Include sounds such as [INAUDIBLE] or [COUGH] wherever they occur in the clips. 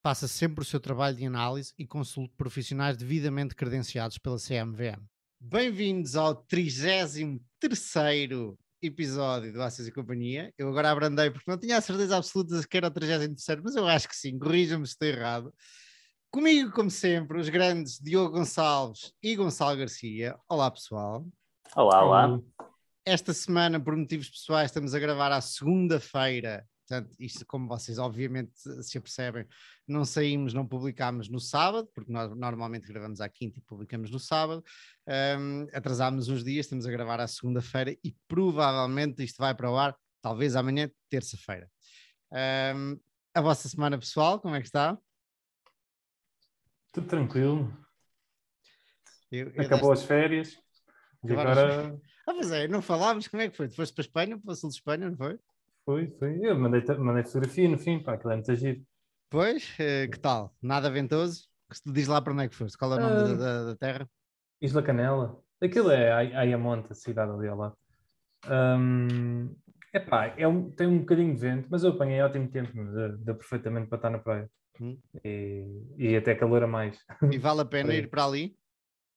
Faça sempre o seu trabalho de análise e consulte profissionais devidamente credenciados pela CMVM. Bem-vindos ao 33 episódio do Ações e Companhia. Eu agora abrandei porque não tinha a certeza absoluta que era o 33, mas eu acho que sim, corrija-me se estou errado. Comigo, como sempre, os grandes Diogo Gonçalves e Gonçalo Garcia. Olá, pessoal. Olá, olá. Esta semana, por motivos pessoais, estamos a gravar à segunda-feira. Portanto, isto, como vocês obviamente se apercebem, não saímos, não publicámos no sábado, porque nós normalmente gravamos à quinta e publicamos no sábado. Um, atrasámos uns dias, estamos a gravar à segunda-feira e provavelmente isto vai para o ar, talvez amanhã, terça-feira. Um, a vossa semana pessoal, como é que está? Tudo tranquilo. Eu, eu Acabou as férias. E agora... Ah, pois é, não falámos, como é que foi? Tu foste para a Espanha, para o sul de Espanha, não foi? Foi, foi. Eu mandei, mandei fotografia no fim, pá, aquilo é muito giro. Pois, eh, que tal? Nada ventoso? Diz lá para onde é que foste? Qual é o nome da, da, terra? Isla Canela. Aquilo é Ayamonte, a cidade ali ao lado. Um, epá, é um, tem um bocadinho de vento, mas eu apanhei ótimo tempo, deu perfeitamente para estar na praia. Hum. E, e até calor a mais. E vale a [LAUGHS] pena ir para ali?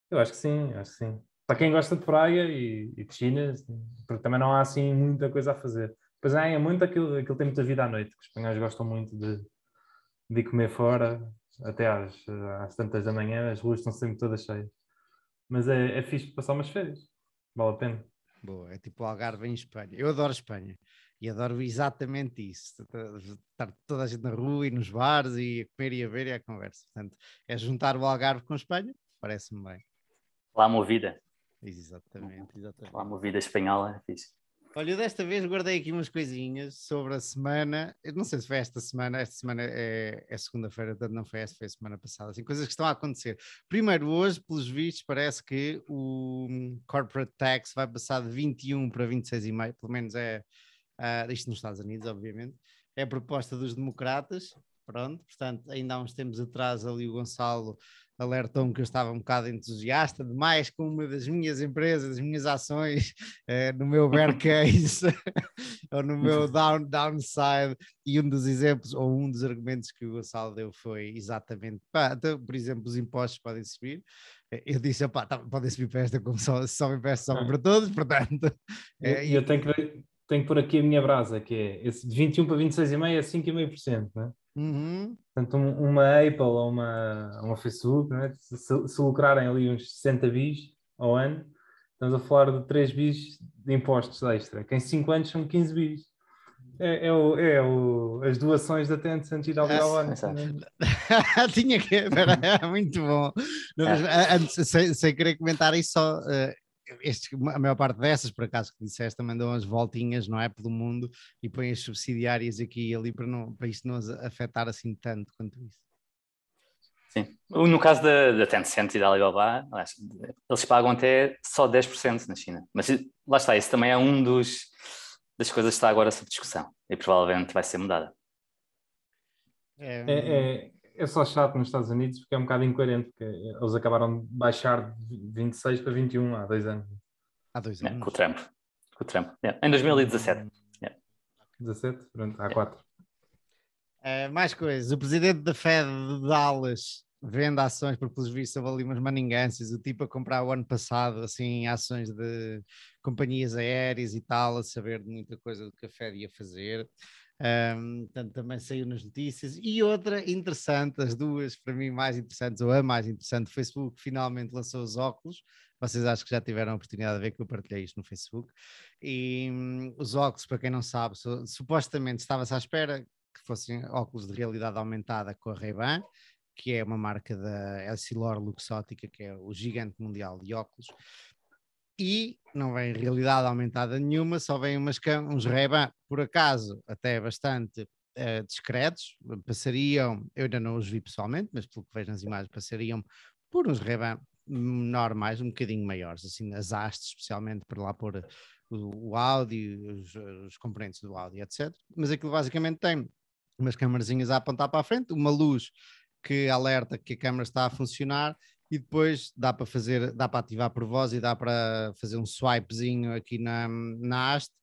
Eu acho que sim, acho que sim. Para quem gosta de praia e, e piscina, porque também não há assim muita coisa a fazer. Pois é, é muito aquilo, aquilo tem muita vida à noite, que os espanhóis gostam muito de, de comer fora, até às, às tantas da manhã, as ruas estão sempre todas cheias. Mas é, é fixe passar umas férias, vale a pena. Boa, é tipo o Algarve em Espanha. Eu adoro Espanha e adoro exatamente isso: estar toda a gente na rua e nos bares e a comer e a ver e a conversa. Portanto, é juntar o Algarve com Espanha, parece-me bem. Lá movida. Exatamente, exatamente. Lá movida espanhola, é fixe. Olha, eu desta vez guardei aqui umas coisinhas sobre a semana. Eu não sei se foi esta semana, esta semana é, é segunda-feira, portanto não foi esta, foi a semana passada. Assim, coisas que estão a acontecer. Primeiro, hoje, pelos vistos, parece que o corporate tax vai passar de 21 para 26,5, pelo menos é uh, isto nos Estados Unidos, obviamente. É a proposta dos democratas. Pronto, portanto, ainda há uns tempos atrás ali o Gonçalo alertou-me que eu estava um bocado entusiasta demais com uma das minhas empresas, das minhas ações, [LAUGHS] eh, no meu [LAUGHS] bear case [LAUGHS] ou no meu down, downside, e um dos exemplos ou um dos argumentos que o Gonçalo deu foi exatamente, pá, então, por exemplo, os impostos podem subir. Eu disse, pá, tá, podem subir para esta como só, se sobem para esta, sobem para todos, portanto. É, eu, eu tenho que tenho que pôr aqui a minha brasa, que é esse de 21 para 26,5 é 5,5%, não é? Uhum. Portanto, um, uma Apple ou uma, uma Facebook, é? se, se, lucrarem ali uns 60 bis ao ano, estamos a falar de 3 bis de impostos extra, que em 5 anos são 15 bis. É, é, o, é o, as doações da Tencent e da ao ano. [LAUGHS] Tinha que. É [LAUGHS] muito bom. É. Antes, sem, sem querer comentar isso, só. Uh, este, a maior parte dessas, por acaso que disseste, também dão as voltinhas, não é? Pelo mundo e põem as subsidiárias aqui e ali para, não, para isto não afetar assim tanto quanto isso. Sim. No caso da, da Tencent e da Alibaba, eles pagam até só 10% na China. Mas lá está, isso também é um dos das coisas que está agora sob discussão e provavelmente vai ser mudada. É, é, é só chato nos Estados Unidos porque é um bocado incoerente, porque eles acabaram de baixar de 26 para 21 há dois anos. Há dois anos. com o Trump. Com o Trump. em 2017. Yeah. 17? Pronto, há quatro. Uh, mais coisas. O presidente da Fed de Dallas vende ações, porque pelos vistos houve ali umas maningâncias, o tipo a comprar o ano passado, assim, ações de companhias aéreas e tal, a saber de muita coisa do que a Fed ia fazer. Um, portanto, também saiu nas notícias. E outra interessante, as duas para mim mais interessantes, ou a mais interessante, o Facebook finalmente lançou os óculos. Vocês acho que já tiveram a oportunidade de ver que eu partilhei isto no Facebook. E um, os óculos, para quem não sabe, supostamente estava-se à espera que fossem óculos de realidade aumentada com a Ray-Ban, que é uma marca da Essilor Luxótica, que é o gigante mundial de óculos e não vem realidade aumentada nenhuma, só vem umas, uns Ray-Ban, por acaso, até bastante uh, discretos, passariam, eu ainda não os vi pessoalmente, mas pelo que vejo nas imagens, passariam por uns Ray-Ban normais, um bocadinho maiores, assim, as hastes, especialmente para lá pôr o, o áudio, os, os, componentes do áudio, etc. Mas aquilo basicamente tem umas câmarazinhas a apontar para a frente, uma luz que alerta que a câmera está a funcionar e depois dá para fazer, dá para ativar por voz e dá para fazer um swipezinho aqui na, na haste.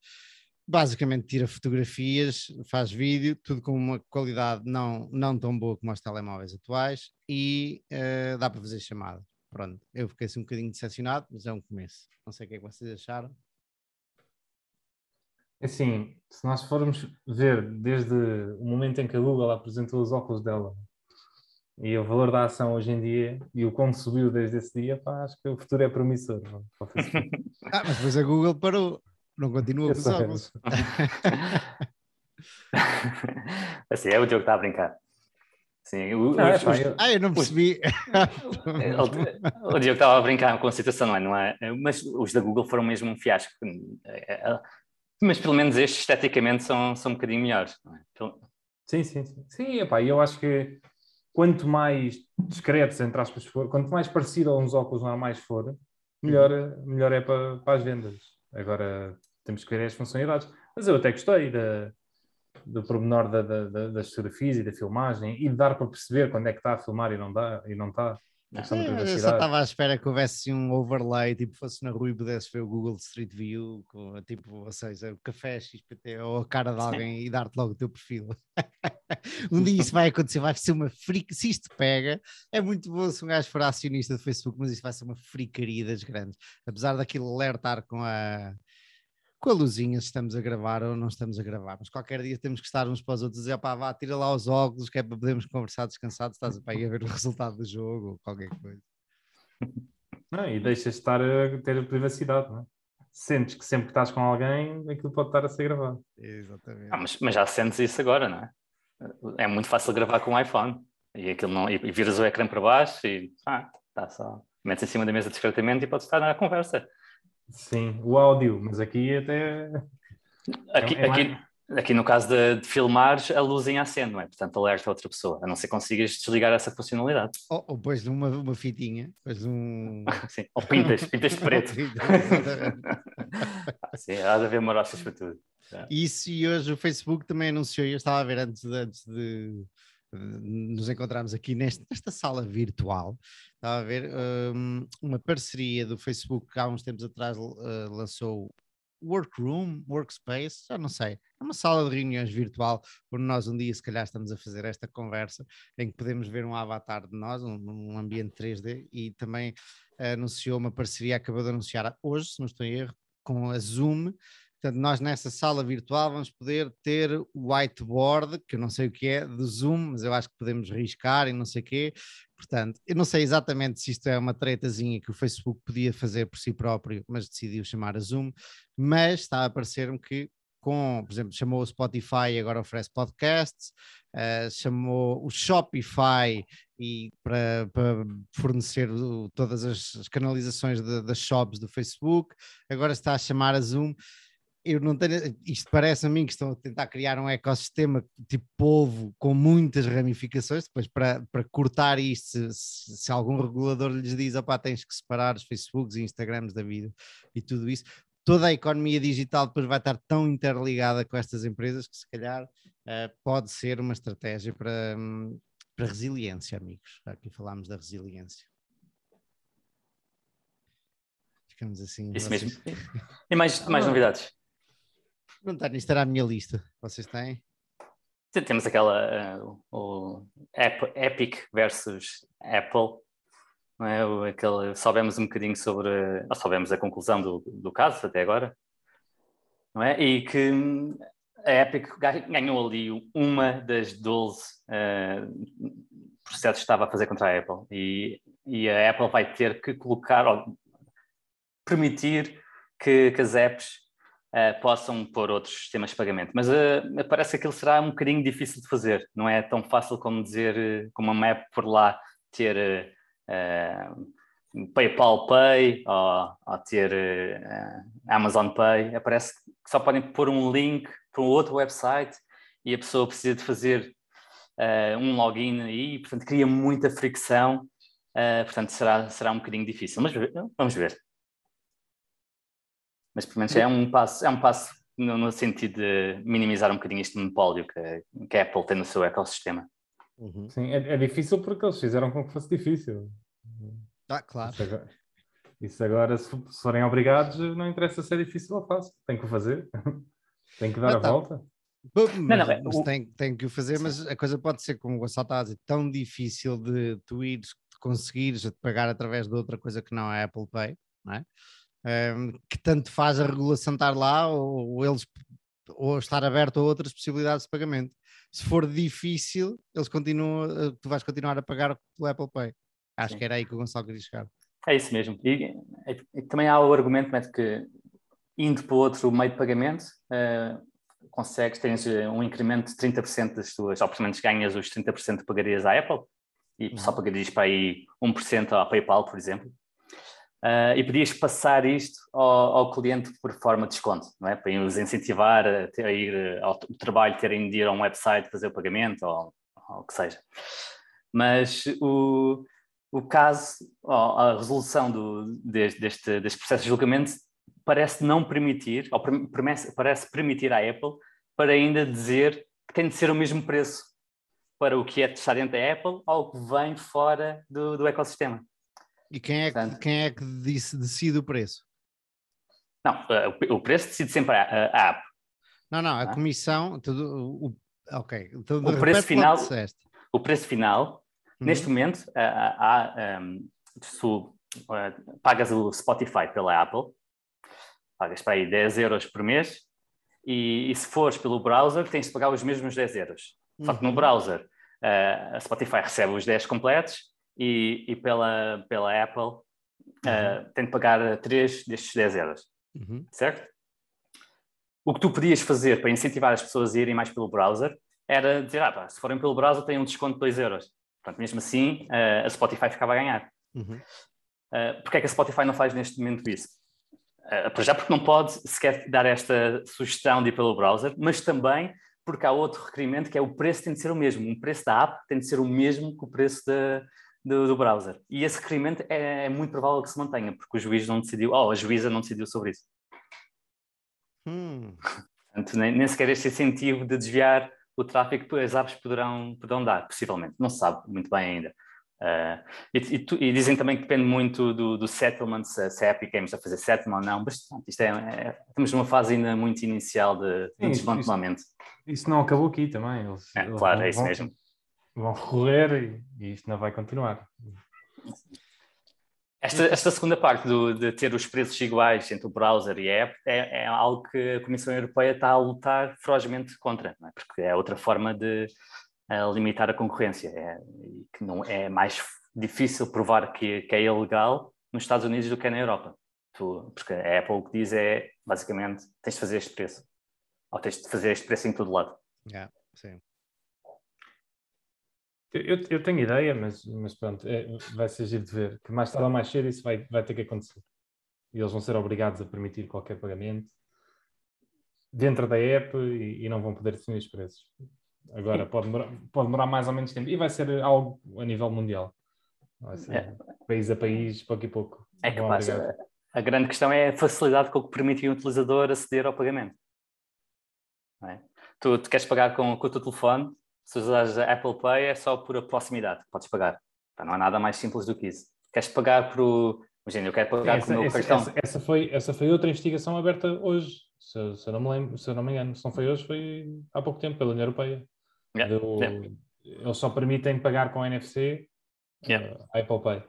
Basicamente tira fotografias, faz vídeo, tudo com uma qualidade não, não tão boa como os telemóveis atuais e uh, dá para fazer chamada. Pronto, eu fiquei assim um bocadinho decepcionado, mas é um começo. Não sei o que é que vocês acharam. É assim, se nós formos ver desde o momento em que a Google apresentou os óculos dela e o valor da ação hoje em dia e o quanto subiu desde esse dia, pá, acho que o futuro é promissor. [LAUGHS] ah, mas depois a Google parou, não continua com os óculos. [LAUGHS] assim, é o Diogo que está a brincar. Sim, o, não, os, é, os, eu... Ah, eu não percebi. [LAUGHS] o Diogo estava a brincar com a situação, não é? Não é? Mas os da Google foram mesmo um fiasco. É, é, mas pelo menos estes esteticamente são, são um bocadinho melhores. É? Sim, sim, sim. Sim, epá, eu acho que quanto mais discretos, entre aspas, for, quanto mais parecido a uns óculos normais for, melhor, melhor é para, para as vendas. Agora temos que ver as funcionalidades. Mas eu até gostei da, do pormenor da, da, das fotografias e da filmagem e de dar para perceber quando é que está a filmar e não dá e não está. Eu só estava à espera que houvesse um overlay, tipo, fosse na rua e pudesse ver o Google Street View, com, tipo, ou seja, o café XPT ou a cara de alguém Sim. e dar-te logo o teu perfil. [LAUGHS] um dia isso vai acontecer, vai ser uma frica. Se isto pega, é muito bom se um gajo for acionista do Facebook, mas isso vai ser uma fricaria das grandes. Apesar daquilo alertar com a com a luzinha se estamos a gravar ou não estamos a gravar, mas qualquer dia temos que estar uns para os outros e dizer, pá, vá, tira lá os óculos, que é para podermos conversar descansados, estás a, ir a ver o [LAUGHS] resultado do jogo ou qualquer coisa. Não, e deixas de estar a ter a privacidade, não é? Sentes que sempre que estás com alguém, aquilo pode estar a ser gravado. Exatamente. Ah, mas, mas, já sentes isso agora, não é? É muito fácil gravar com o iPhone e, aquilo não, e, e viras o ecrã para baixo e ah, está só. Metes em cima da mesa discretamente e podes estar na conversa. Sim, o áudio, mas aqui até. Aqui, é, é aqui, mais... aqui no caso de, de filmares, a luz em aceno, não é? Portanto, alerta a outra pessoa, a não ser que consigas desligar essa funcionalidade. Ou, ou pões uma, uma fitinha, pões um. [LAUGHS] Sim, ou pintas, pintas de preto. [LAUGHS] Sim, há de haver marochas para tudo. Isso e hoje o Facebook também anunciou, eu estava a ver antes, antes de nos encontramos aqui nesta, nesta sala virtual. Estava a ver um, uma parceria do Facebook que há uns tempos atrás uh, lançou Workroom, Workspace, já não sei, é uma sala de reuniões virtual, onde nós um dia, se calhar, estamos a fazer esta conversa, em que podemos ver um avatar de nós, um, um ambiente 3D, e também anunciou uma parceria, acabou de anunciar hoje, se não estou em erro, com a Zoom, Portanto, nós nessa sala virtual vamos poder ter o whiteboard, que eu não sei o que é, do Zoom, mas eu acho que podemos riscar e não sei o quê. Portanto, eu não sei exatamente se isto é uma tretazinha que o Facebook podia fazer por si próprio, mas decidiu chamar a Zoom, mas está a parecer-me que com, por exemplo, chamou o Spotify e agora oferece podcasts, uh, chamou o Shopify e para, para fornecer todas as, canalizações das shops do Facebook, agora está a chamar a Zoom eu não tenho, isto parece a mim que estão a tentar criar um ecossistema tipo polvo com muitas ramificações, depois para, para cortar isto, se, se algum regulador lhes diz, opá, tens que separar os Facebooks e Instagrams da vida e tudo isso, toda a economia digital depois vai estar tão interligada com estas empresas que se calhar uh, pode ser uma estratégia para, um, para resiliência, amigos. Aqui falámos da resiliência. Ficamos assim. Isso vocês... mesmo. E mais, mais novidades? Não está, isto era a minha lista. Vocês têm? Temos aquela uh, o Epic versus Apple, não é? O, aquele, soubemos um bocadinho sobre, nós soubemos a conclusão do, do caso até agora, não é? E que hum, a Epic ganhou ali uma das 12 uh, processos que estava a fazer contra a Apple e, e a Apple vai ter que colocar, ou permitir que, que as apps uh, possam pôr outros sistemas de pagamento. Mas uh, parece que aquilo será um bocadinho difícil de fazer. Não é tão fácil como dizer, uh, como uma app por lá ter PayPal Pay ou, ou ter Amazon Pay. Parece que só podem pôr um link para um outro website e a pessoa precisa de fazer um login aí, portanto cria muita fricção portanto, será, será um bocadinho difícil, mas vamos ver. Mas pelo menos é um passo, é um passo no, no sentido de minimizar um bocadinho este monopólio que, que a Apple tem no seu ecossistema. Uhum. Sim, é, é, difícil porque eles fizeram com que fosse difícil. Ah, claro. Isso agora, isso agora se, se, forem obrigados, não interessa se é difícil ou fácil. Tem que o fazer. [LAUGHS] tem que dar não, a tá. volta. Mas, não, não, é, o... tem, tem que o fazer, mas a coisa pode ser, como o Gonçalo está a dizer, tão difícil de tu ires, de conseguires de pagar através de outra coisa que não é Apple Pay, não é? Um, que tanto faz a regulação estar lá ou, ou, eles ou estar aberto a outras possibilidades de pagamento. Se for difícil, eles continuam, eh, tu vais continuar a pagar pelo Apple Pay. Acho Sim. que era aí que o Gonçalo queria chegar. É isso mesmo. E, e, e também há o argumento né, de que indo para outro meio de pagamento, uh, consegues, tens eh, um incremento de 30% das tuas, ou pelo menos ganhas os 30% que pagarias à Apple e uhum. só pagarias para aí 1% à PayPal, por exemplo. Uh, e podias passar isto ao, ao, cliente por forma de desconto, não é? Para os incentivar a, ter, a ir ao trabalho, terem de ir a um website fazer o pagamento ou, ou o que seja. Mas o, o caso, a resolução do, deste, deste, deste processo de julgamento parece não permitir, ou parece permitir à Apple para ainda dizer que tem de ser o mesmo preço para o que é está dentro da Apple ou o que vem fora do, do ecossistema. E quem é, Portanto, quem é que disse, decide o preço? Não, eh, o preço decide sempre a, a app. Não, não, a ah. comissão, tudo, o, ok. Então, o preço final, o preço final, uhum. neste momento, há, há um, tu uh, pagas o Spotify pela Apple, pagas para aí 10 euros por mês, e, e, se fores pelo browser, tens de pagar os mesmos 10 euros. Só que no uhum. browser, a Spotify recebe os 10 completos e, e pela, pela Apple uh, uhum. tem de pagar 3 destes 10 euros. Uhum. Certo? O que tu podias fazer para incentivar as pessoas a irem mais pelo browser era dizer, ah, pá, se forem pelo browser tem um desconto de 2 euros. Portanto, mesmo assim, uh, a Spotify ficava a ganhar. Uhum. Uh, Porquê é que a Spotify não faz neste momento isso? Uh, para já porque não pode sequer dar esta sugestão de ir pelo browser, mas também porque há outro requerimento que é o preço tem de ser o mesmo. O preço da app tem de ser o mesmo que o preço da, do, do browser. E esse requerimento é, é, muito provável que se mantenha, porque o juiz não decidiu, oh, a juíza não decidiu sobre isso. Hum. Portanto, nem, nem sequer este incentivo de desviar o tráfego que as apps poderão, poderão dar, possivelmente. Não se sabe muito bem ainda. Uh, e, e, tu, e, dizem também que depende muito do, do settlement, se, se a Epic Games a fazer settlement ou não, mas isto é, é, estamos numa fase ainda muito inicial de, de desmantelamento. Isso, isso, não acabou aqui também. Eles, é, eles claro, vão, é isso mesmo vão recorrer e, e isto não vai continuar. Esta, esta segunda parte do, de ter os preços iguais entre o browser e a app é, é algo que a Comissão Europeia está a lutar ferozmente contra, é? porque é outra forma de uh, limitar a concorrência. É, que não, é mais difícil provar que, que, é ilegal nos Estados Unidos do que é na Europa. Tu, porque a Apple o que diz é, basicamente, tens de fazer este preço. Ou tens de fazer este preço em todo lado. Yeah, sim. Eu, eu tenho ideia, mas, mas pronto, é, vai ser giro de ver que mais tarde ou mais cedo isso vai, vai ter que acontecer. E eles vão ser obrigados a permitir qualquer pagamento dentro da app e, e não vão poder definir os preços. Agora, pode demorar, pode demorar mais ou menos tempo e vai ser algo a nível mundial. É. país a país, pouco e pouco. É que passa. A grande questão é a facilidade com que permite o utilizador aceder ao pagamento. É? Tu, tu, queres pagar com, com o teu telefone, se usares a Apple Pay é só por a proximidade podes pagar. Não há nada mais simples do que isso. Queres pagar por. Imagina, eu quero pagar essa, com o meu essa, cartão. Essa, essa, foi, essa foi outra investigação aberta hoje. Se, se, eu não me lembro, se eu não me engano, se não foi hoje, foi há pouco tempo, pela União Europeia. Yeah, Do, yeah. Eles só permitem pagar com NFC yeah. uh, Apple Pay.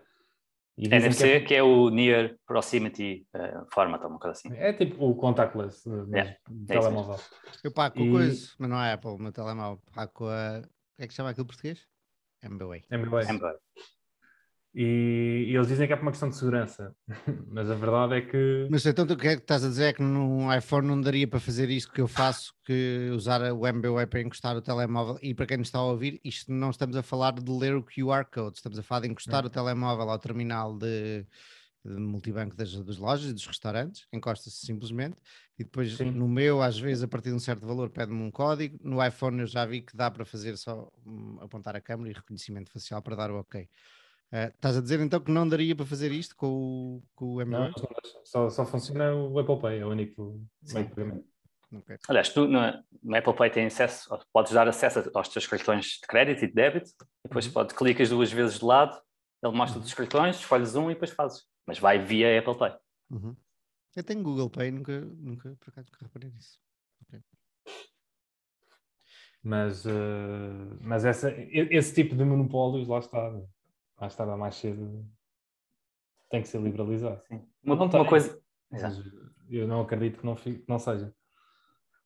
NFC, que é... que é, o Near Proximity uh, Format, uma coisa assim. É tipo o contactless yeah. é telemóvel. Eu pago com e... coisa, mas não é Apple, o meu telemóvel. Pago com a. O que é que chama aquilo português? MBWay. MBWay. E, e, eles dizem que é por uma questão de segurança, [LAUGHS] mas a verdade é que. Mas então o que é que estás a dizer? É que num iPhone não daria para fazer isto que eu faço, que usar o MBWay para encostar o telemóvel. E para quem nos está a ouvir, isto não estamos a falar de ler o QR Code, estamos a falar de encostar é. o telemóvel ao terminal de, de multibanco das, das lojas e dos restaurantes, encosta-se simplesmente, e depois Sim. no meu, às vezes, a partir de um certo valor, pede-me um código. No iPhone eu já vi que dá para fazer só um, apontar a câmera e reconhecimento facial para dar o ok. Uh, estás a dizer então que não daria para fazer isto com o, com o Não, só, só funciona o Apple Pay, é o único meio de pagamento. Okay. Aliás, tu no, no, Apple Pay tem acesso, podes dar acesso aos teus cartões de crédito e de débito, depois uhum. pode, clicas duas vezes de lado, ele mostra uhum. os cartões, escolhes um e depois fazes. Mas vai via Apple Pay. Uhum. Eu tenho Google Pay, nunca, nunca por acaso nunca reparei nisso. Okay. Mas, uh, mas essa, esse tipo de monopólios, lá está, lá está mais cedo, tem que ser liberalizado. Sim. Uma, uma coisa. Eu não acredito que não, fique, que não seja.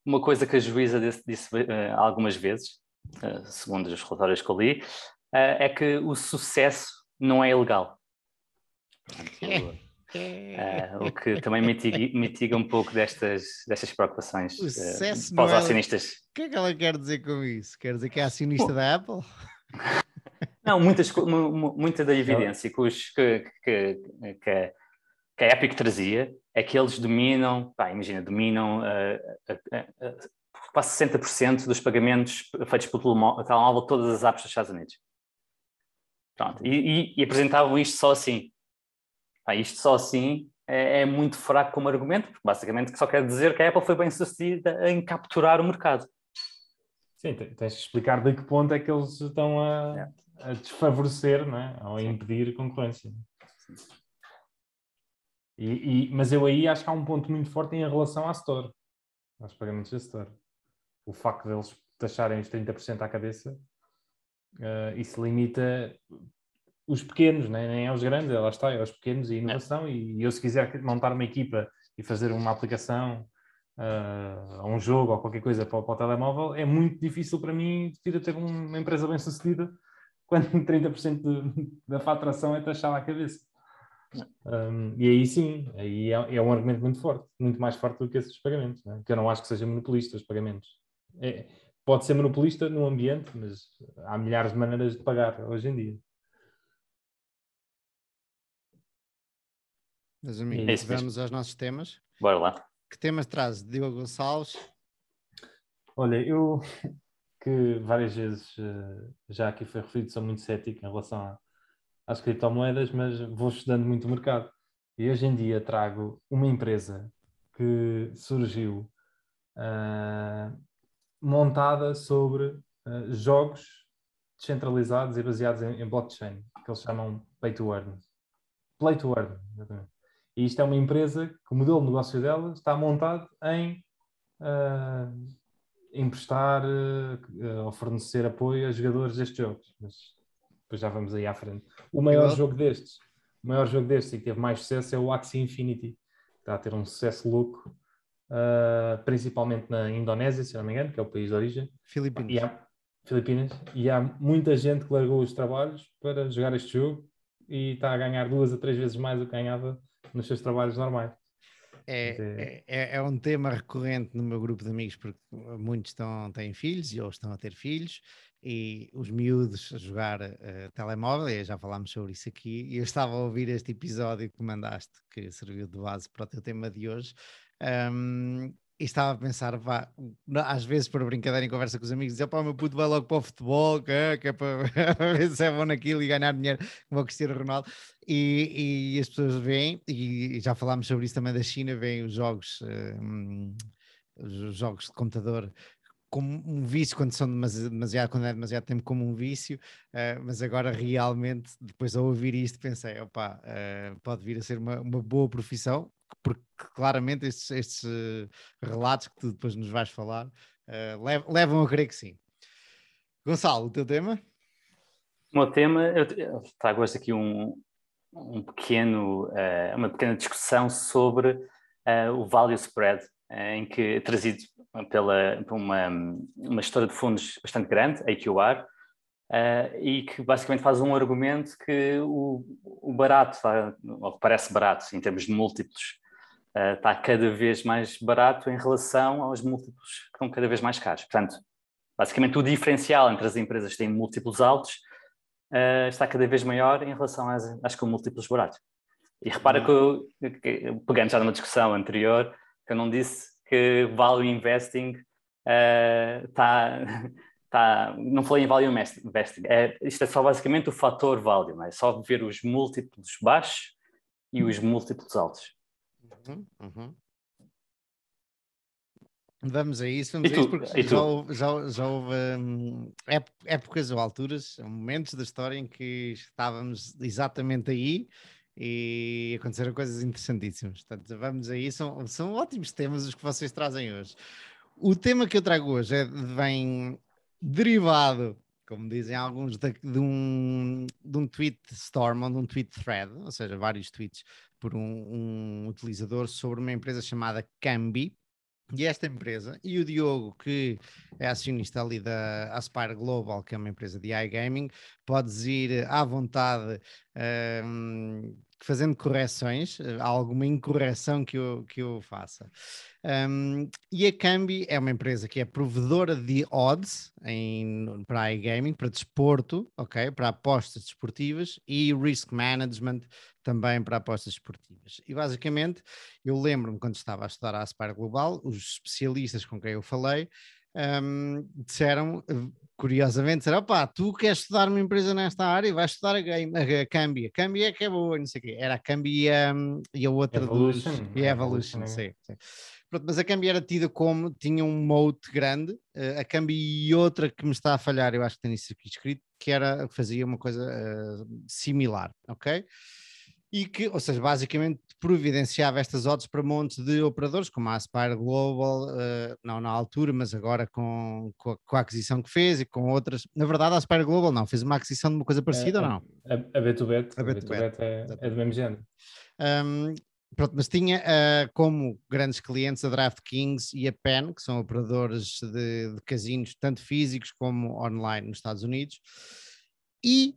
Uma coisa que a juíza disse, disse uh, algumas vezes, uh, segundo os relatórios que eu li, uh, é que o sucesso não é ilegal. o que também mitiga, mitiga, um pouco destas, destas preocupações o sucesso para os é acionistas. O que é que ela quer dizer com isso? Quer dizer que é acionista da Apple? [LAUGHS] Não, muitas, muita da evidência que, os, que, que, que, que a Epic trazia é que eles dominam, pá, imagina, dominam uh, uh, uh, quase 60% dos pagamentos feitos pelo telemóvel de todas as apps dos Estados Unidos. Pronto, e, e, e apresentavam isto só assim. Pá, isto só assim é, é, muito fraco como argumento, porque basicamente só quer dizer que a Apple foi bem sucedida em capturar o mercado. Sim, tens de explicar de que ponto é que eles estão a, é. A desfavorecer, não é? ou a impedir concorrência. E, e, mas eu aí acho que há um ponto muito forte em relação à Store, aos pagamentos da Store. O facto deles taxarem os 30% à cabeça, uh, isso limita os pequenos, né? nem é os grandes, lá está, é os pequenos e inovação. E, e eu, se quiser montar uma equipa e fazer uma aplicação, uh, um jogo ou qualquer coisa para, para, o telemóvel, é muito difícil para mim a ter uma empresa bem sucedida quando 30% de, da faturação é taxada à cabeça. Um, e aí sim, aí é, é, um argumento muito forte, muito mais forte do que esses pagamentos, né? que eu não acho que seja monopolista os pagamentos. É, pode ser monopolista no ambiente, mas há milhares de maneiras de pagar hoje em dia. Meus amigos, é vamos aos nossos temas. Bora lá. Que temas traz Diogo Gonçalves? Olha, eu que várias vezes eh, já aqui foi referido, sou muito cético em relação a às criptomoedas, mas vou estudando muito o mercado. E hoje em dia trago uma empresa que surgiu uh, montada sobre uh, jogos descentralizados e baseados em, em, blockchain, que eles chamam Pay to Earn. Play to Earn, exatamente. E isto é uma empresa que o modelo de negócio dela está montado em uh, emprestar ou fornecer apoio a jogadores destes jogos. Mas depois já vamos aí à frente. O maior jogo destes, o maior jogo destes e que teve mais sucesso é o Axie Infinity. Está a ter um sucesso louco, uh, principalmente na Indonésia, se não me engano, que é o país de origem. Filipinas. E há, Filipinas. E há muita gente que largou os trabalhos para jogar este jogo e está a ganhar duas a três vezes mais do que ganhava nos seus trabalhos normais. É, é, é, é, um tema recorrente no meu grupo de amigos, porque muitos estão, têm filhos e ou estão a ter filhos, e os miúdos a jogar uh, telemóvel, e já falámos sobre isso aqui, e eu estava a ouvir este episódio que mandaste, que serviu de base para o teu tema de hoje, um, e estava a pensar, vá, às vezes por brincadeira em conversa com os amigos, dizer, pá, o meu puto vai logo para o futebol, que é, que é para [LAUGHS] ver se é bom naquilo e ganhar dinheiro como o Cristiano Ronaldo, e, e, as pessoas veem, e já falámos sobre isso também da China, veem os jogos, um, os jogos de computador como um vício quando são demasiado, quando é demasiado tempo como um vício, uh, mas agora realmente, depois de ouvir isto, pensei, opa, uh, pode vir a ser uma, uma boa profissão, porque claramente estes, estes uh, relatos que tu depois nos vais falar levam a crer que sim. Gonçalo, o teu tema? O meu tema, eu, trago hoje aqui um, um pequeno, uma pequena discussão sobre o value spread, em que trazido pela, por uma, uma gestora de fundos bastante grande, a AQR, uh, e que basicamente faz um argumento que o, o barato, ou que parece barato em termos de múltiplos, uh, está cada vez mais barato em relação aos múltiplos que estão cada vez mais caros. Portanto, basicamente o diferencial entre as empresas que têm múltiplos altos uh, está cada vez maior em relação às, às com múltiplos baratos. E repara uhum. que, que, pegando já numa discussão anterior, que eu não disse que value investing está uh, [LAUGHS] tá, não falei em value investing, é, isto é só basicamente o fator value, é? só ver os múltiplos baixos e os múltiplos altos. Uhum, uhum. Vamos a isso, vamos a isso, porque já houve, já, já houve um, épocas ou alturas, momentos da história em que estávamos exatamente aí e aconteceram coisas interessantíssimas. Portanto, vamos aí, são, são ótimos temas os que vocês trazem hoje. O tema que eu trago hoje é, vem derivado, como dizem alguns, de, de, um, de um tweet storm ou de um tweet thread, ou seja, vários tweets por um, um utilizador sobre uma empresa chamada Cambi. E esta empresa, e o Diogo, que é acionista ali da Aspire Global, que é uma empresa de iGaming, podes ir à vontade um, fazendo correções, eh, alguma incorreção que eu, que eu faça. Um, e a Cambi é uma empresa que é provedora de odds em, para iGaming, para desporto, ok? Para apostas desportivas e risk management também para apostas esportivas. E basicamente, eu lembro-me quando estava a estudar a Aspire Global, os especialistas com quem eu falei um, disseram, curiosamente, disseram, opá, tu queres estudar uma empresa nesta área e vais estudar a, game, a Cambi. A Cambi é que é boa, não sei o quê. Era a Cambi e a, e a outra Evolution. dos... E a Evolution, Evolution sim, sim. Pronto, mas a Cambi era tida como, tinha um moat grande, uh, a Cambi e outra que me está a falhar, eu acho que tenho isso aqui escrito, que era, fazia uma coisa uh, similar, ok? E que, ou seja, basicamente providenciava estas odds para montes de operadores, como a Aspire Global, uh, não na altura, mas agora com, com a, com, a, aquisição que fez e com outras. Na verdade, a Aspire Global não, fez uma aquisição de uma coisa parecida é, ou não? A, a B2Bet, a B2Bet, é, é, do mesmo género. Um, pronto, mas tinha uh, como grandes clientes a DraftKings e a PEN, que são operadores de, de casinos, tanto físicos como online nos Estados Unidos. E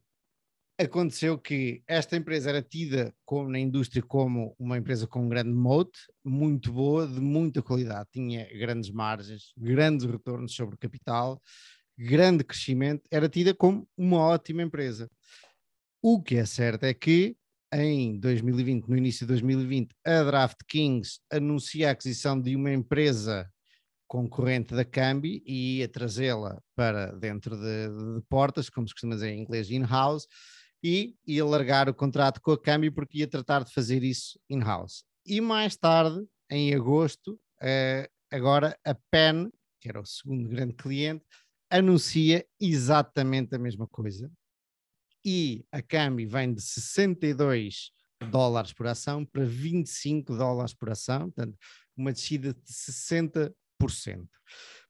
aconteceu que esta empresa era tida como, na indústria como uma empresa com um grande moat, muito boa, de muita qualidade, tinha grandes margens, grandes retornos sobre capital, grande crescimento, era tida como uma ótima empresa. O que é certo é que em 2020, no início de 2020, a DraftKings anuncia a aquisição de uma empresa concorrente da Cambi e ia trazê-la para dentro de, de, portas, como se costuma dizer em inglês, in-house, e ia largar o contrato com a Câmbio porque ia tratar de fazer isso in-house. E mais tarde, em agosto, uh, agora a PEN, que era o segundo grande cliente, anuncia exatamente a mesma coisa. E a Câmbio vem de 62 dólares por ação para 25 dólares por ação, portanto, uma descida de 60%.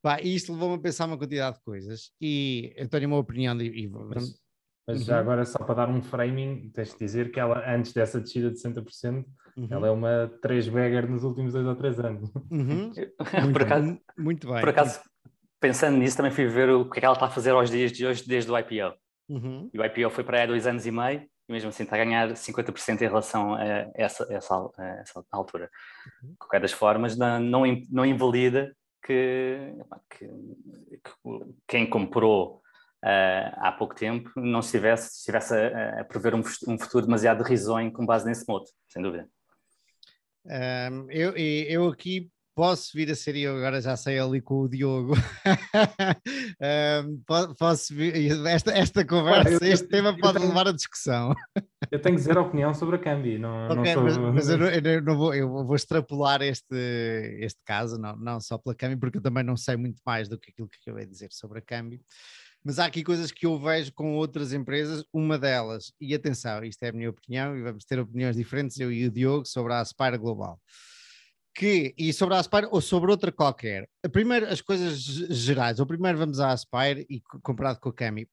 Bah, e isto levou-me a pensar uma quantidade de coisas e eu tenho uma opinião de, e vamos, mas uhum. já agora, só para dar um framing, tens de dizer que ela, antes dessa descida de 60%, uhum. ela é uma 3 bagger nos últimos dois ou três anos. Uhum. [LAUGHS] muito, por acaso, muito bem. Por acaso, pensando nisso, também fui ver o que é que ela está a fazer aos dias de hoje, desde o IPO. Uhum. E o IPO foi para aí há dois anos e meio, e mesmo assim está a ganhar 50% em relação a essa, essa, a essa altura. Uhum. De qualquer das formas, não, não invalida que, que, que quem comprou uh, há pouco tempo não estivesse, estivesse a, a prever um, um, futuro demasiado risonho com base nesse modo, sem dúvida. Um, eu, eu aqui posso vir a ser eu, agora já sei ali com o Diogo. [LAUGHS] um, posso vir, esta, esta conversa, eu, este eu, tema pode tenho, levar a discussão. [LAUGHS] Eu tenho zero opinião sobre a Cambi, não, okay, não sou... mas, mas eu, eu, não vou, eu vou extrapolar este, este caso, não, não só pela Cambi, porque eu também não sei muito mais do que aquilo que acabei de dizer sobre a Cambi. Mas há aqui coisas que eu vejo com outras empresas, uma delas, e atenção, isto é a minha opinião, e vamos ter opiniões diferentes, eu e o Diogo, sobre a Aspire Global. Que, e sobre a Aspire ou sobre outra qualquer. Primeiro, as coisas gerais. Ou primeiro vamos à Aspire e comparado com a Cami.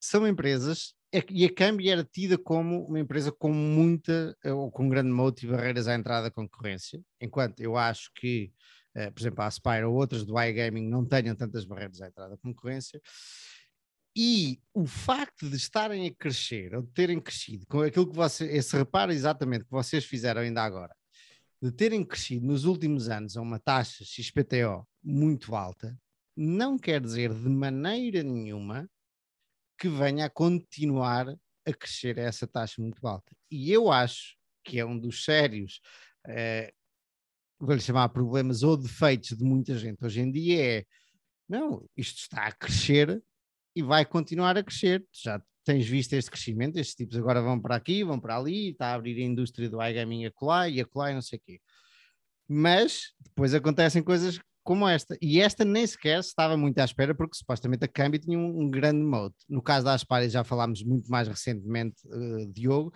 São empresas, é e a Cami era tida como uma empresa com muita, ou com grande mote e barreiras à entrada da concorrência, enquanto eu acho que por exemplo, a Aspire ou outras do iGaming não tenham tantas barreiras à entrada da concorrência. E o facto de estarem a crescer, ou de terem crescido, com aquilo que vocês, esse reparo exatamente que vocês fizeram ainda agora, de terem crescido nos últimos anos a uma taxa XPTO muito alta, não quer dizer de maneira nenhuma que venha a continuar a crescer a essa taxa muito alta. E eu acho que é um dos sérios uh, vou-lhe chamar problemas ou defeitos de muita gente hoje em dia é Não, isto está a crescer e vai continuar a crescer. Já tens visto este crescimento, estes tipos agora vão para aqui, vão para ali, está a abrir a indústria do iGaming a colar e a colar e não sei o quê. Mas depois acontecem coisas como esta. E esta nem sequer estava muito à espera, porque supostamente a Cambi tinha um, um grande mote. No caso da Aspire, já falámos muito mais recentemente, uh, Diogo.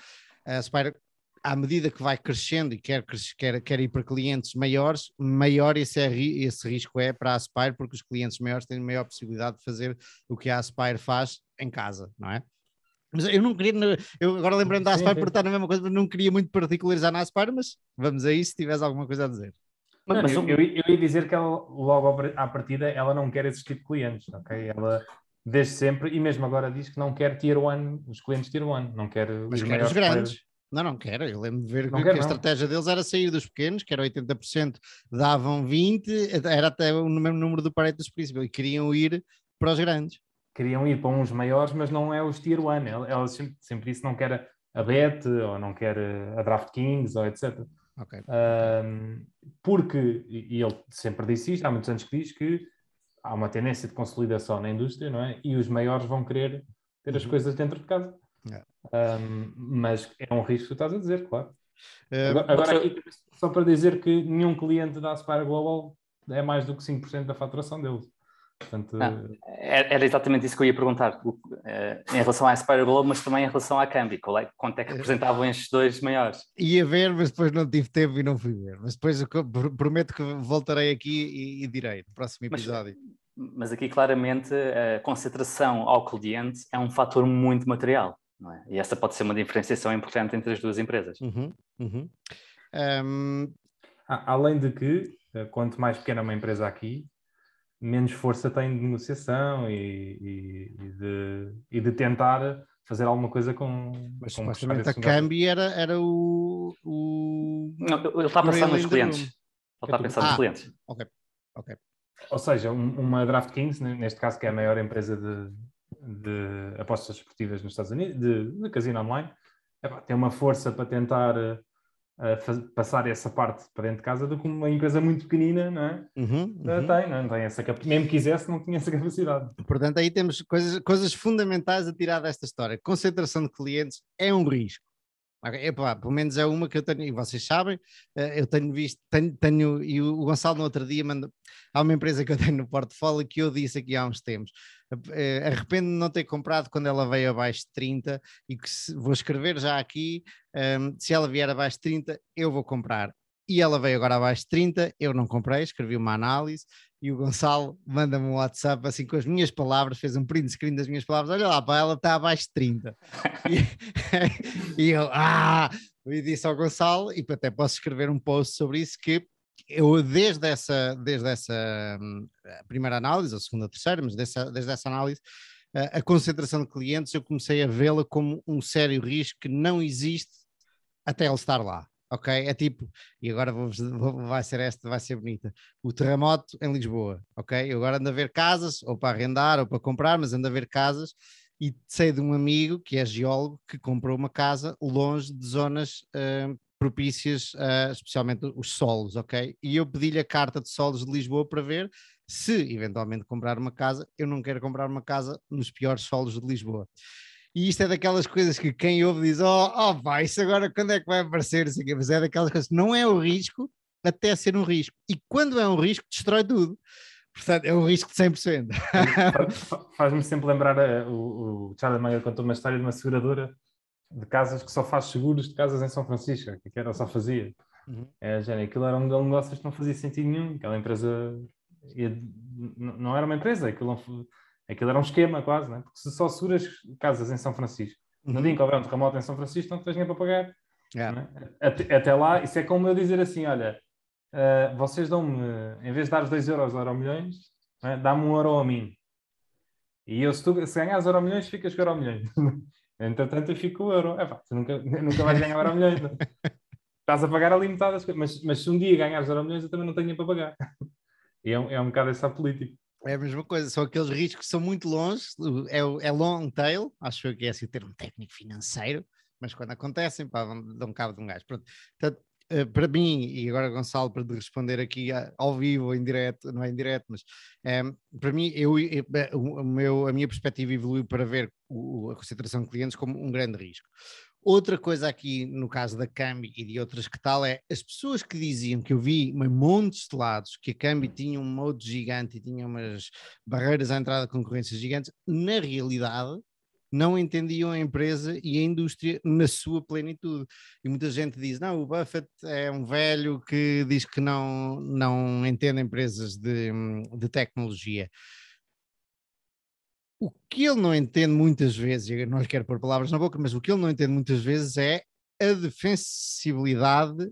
A Aspire, à medida que vai crescendo e quer, quer, quer ir para clientes maiores, maior esse, é, esse risco é para a Aspire, porque os clientes maiores têm maior possibilidade de fazer o que a Aspire faz em casa, não é? Mas eu não queria, eu agora lembrando da Aspire por estar na mesma coisa, mas não queria muito particularizar na Aspire, mas vamos aí se tiveres alguma coisa a dizer. Não, mas eu, eu, eu, ia dizer que ela, logo à partida, ela não quer esse tipo de clientes, ok? Ela, desde sempre, e mesmo agora diz que não quer tier one, os clientes tier one, não quer mas os quer os grandes. Não, não quero. Eu lembro de ver que, quero, que a estratégia deles era sair dos pequenos, que era 80%, davam 20%, era até o mesmo número do Pareto dos Príncipes, e queriam ir para os grandes queriam ir para uns maiores, mas não é os tier one. Ela, ela sempre, sempre disse não quer a Bet, ou não quer a DraftKings, ou etc. Okay. Um, porque, e ele sempre disse isto, há muitos anos que diz que há uma tendência de consolidação na indústria, não é? E os maiores vão querer ter as uhum. coisas dentro de casa. Um, mas é um risco que tu estás a dizer, claro. Uh, agora, agora aqui, só para dizer que nenhum cliente da Aspire Global é mais do que 5% da faturação deles. Portanto... Ah, era exatamente isso que eu ia perguntar, eh, em relação à Aspire Globe, mas também em relação à Cambi, é, quanto é que representavam estes dois maiores? Ia ver, mas depois não tive tempo e não fui ver. Mas depois prometo que voltarei aqui e, e direi no próximo episódio. Mas, mas, aqui claramente a concentração ao cliente é um fator muito material, é? E essa pode ser uma diferenciação importante entre as duas empresas. Uhum, uhum. Um... Além de que, eh, quanto mais pequena uma empresa aqui, menos força tem de negociação e, e, e, de, e de tentar fazer alguma coisa com. Mas com supostamente a Cambi era, era o, o. Não, ele está a pensar nos clientes. Ele está a pensar ah, nos clientes. Ok, ok. Ou seja, um, uma DraftKings, neste caso, que é a maior empresa de, de apostas esportivas nos Estados Unidos, de, de casino online, tem uma força para tentar passar essa parte para dentro de casa do que uma empresa muito pequenina, não é? Uhum, uhum. Tem, não, tem essa capacidade. Mesmo quisesse, não tinha essa capacidade. Portanto, aí temos coisas, coisas fundamentais a tirar desta história. Concentração de clientes é um risco. Epá, pelo menos é uma que eu tenho, e vocês sabem, eh, eu tenho visto, tenho, tenho, e o Gonçalo no outro dia manda, há uma empresa que eu tenho no portfólio que eu disse aqui há uns tempos, eh, arrependo de não ter comprado quando ela veio abaixo de 30 e que se, vou escrever já aqui, um, ehm, se ela vier abaixo de 30, eu vou comprar. E ela veio agora abaixo de 30, eu não comprei, escrevi uma análise e o Gonçalo manda-me um WhatsApp assim com as minhas palavras, fez um print screen das minhas palavras, olha lá, pá, ela está abaixo de 30. e, [LAUGHS] e eu, ah, e disse ao Gonçalo, e até posso escrever um post sobre isso, que eu desde essa, desde essa hum, primeira análise, a segunda, a terceira, mas dessa, desde essa análise, a concentração de clientes eu comecei a vê-la como um sério risco que não existe até ele estar lá. Ok? É tipo, e agora vou, vou, vai ser esta, vai ser bonita. O terremoto em Lisboa, ok? Eu agora ando a ver casas, ou para arrendar, ou para comprar, mas ando a ver casas e sei de um amigo que é geólogo que comprou uma casa longe de zonas uh, propícias, uh, especialmente os solos, ok? E eu pedi-lhe a carta de solos de Lisboa para ver se eventualmente comprar uma casa. Eu não quero comprar uma casa nos piores solos de Lisboa. E isto é daquelas coisas que quem ouve diz: Oh, oh pá, isso agora quando é que vai aparecer? Mas é daquelas coisas, não é o risco até ser um risco. E quando é um risco, destrói tudo. Portanto, é um risco de 100%. Faz-me sempre lembrar uh, o, o Charlie Mayer contou uma história de uma seguradora de casas que só faz seguros de casas em São Francisco, que era só fazia. Uhum. É, já, aquilo era um negócio que não fazia sentido nenhum. Aquela empresa ia, não era uma empresa, aquilo, aquilo era um esquema quase, né? porque se só seguras casas em São Francisco, uhum. no dia em que houver um terremoto em São Francisco, não tens ninguém para pagar. Yeah. Né? Até, até, lá, isso é como eu dizer assim: olha, uh, vocês dão-me, em vez de dar os 2 euros euro milhões, né? dá-me um euro a mim. E eu, se, tu, se ganhas euro milhões, ficas com euro milhões. [LAUGHS] Entretanto, eu fico o euro. É pá, tu nunca, [LAUGHS] nunca vais ganhar euro milhões. Não? Estás a pagar ali metade das coisas. Mas, mas se um dia ganhares euro milhões, eu também não tenho para pagar. E é, um, é um bocado essa política. É a mesma coisa, são aqueles riscos que são muito longe, é, é long tail, acho que é assim o termo técnico financeiro, mas quando acontecem, pá, dão cabo de um gajo. Pronto. Portanto, para mim, e agora Gonçalo, para te responder aqui ao vivo ou em direto, não é em direto, mas um, para mim, eu, eu, o meu, a minha perspectiva evoluiu para ver o, a concentração de clientes como um grande risco. Outra coisa aqui, no caso da Cambi e de outras que tal, é as pessoas que diziam que eu vi montes de lados que a Cambi tinha um modo gigante e tinha umas barreiras à entrada de concorrência gigantes, na realidade não entendiam a empresa e a indústria na sua plenitude. E muita gente diz: não, o Buffett é um velho que diz que não, não entende empresas de, de tecnologia. O que ele não entende muitas vezes, e não lhe quero pôr palavras na boca, mas o que ele não entende muitas vezes é a defensibilidade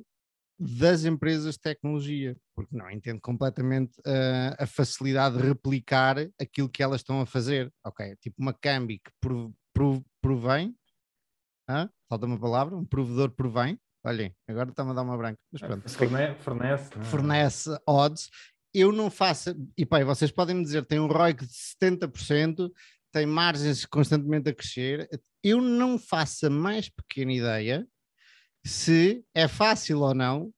das empresas de tecnologia, porque não entende completamente uh, a facilidade de replicar aquilo que elas estão a fazer. Ok, tipo uma Cambi que provém, ah, falta uma palavra, um provedor provém. Olhem, agora está-me a dar uma branca. Mas pronto. Fornece, fornece, é? fornece odds eu não faço, e pai, vocês podem me dizer, tem um ROIC de 70%, tem margens constantemente a crescer, eu não faço a mais pequena ideia se é fácil ou não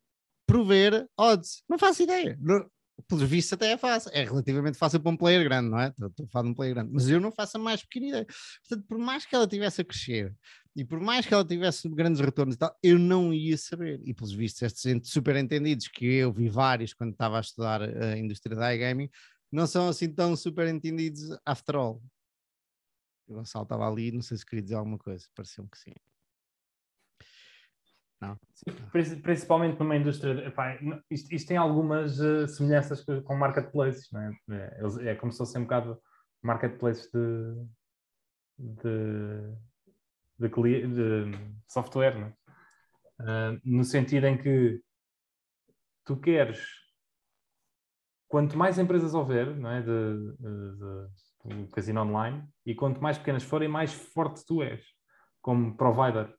prover odds. Não faço ideia. Não, pelos vistos até é fácil, é relativamente fácil para um player grande, não é? Estou a falar de um player grande, mas eu não faço a mais pequena ideia. Portanto, por mais que ela tivesse a crescer e por mais que ela tivesse grandes retornos e tal, eu não ia saber. E pelos vistos, estes super entendidos, que eu vi vários quando estava a estudar a indústria da iGaming, não são assim tão super entendidos after all. O Gonçalo estava ali, não sei se queria dizer alguma coisa, pareceu-me que sim. Não. Principalmente numa indústria. Epá, isto, isto, tem algumas uh, semelhanças com marketplaces, não é? É, é como se fosse um bocado marketplace de, de, de, de software, não é? Uh, no sentido em que tu queres quanto mais empresas houver não é, de, de, de, de casino online e quanto mais pequenas forem, mais forte tu és como provider.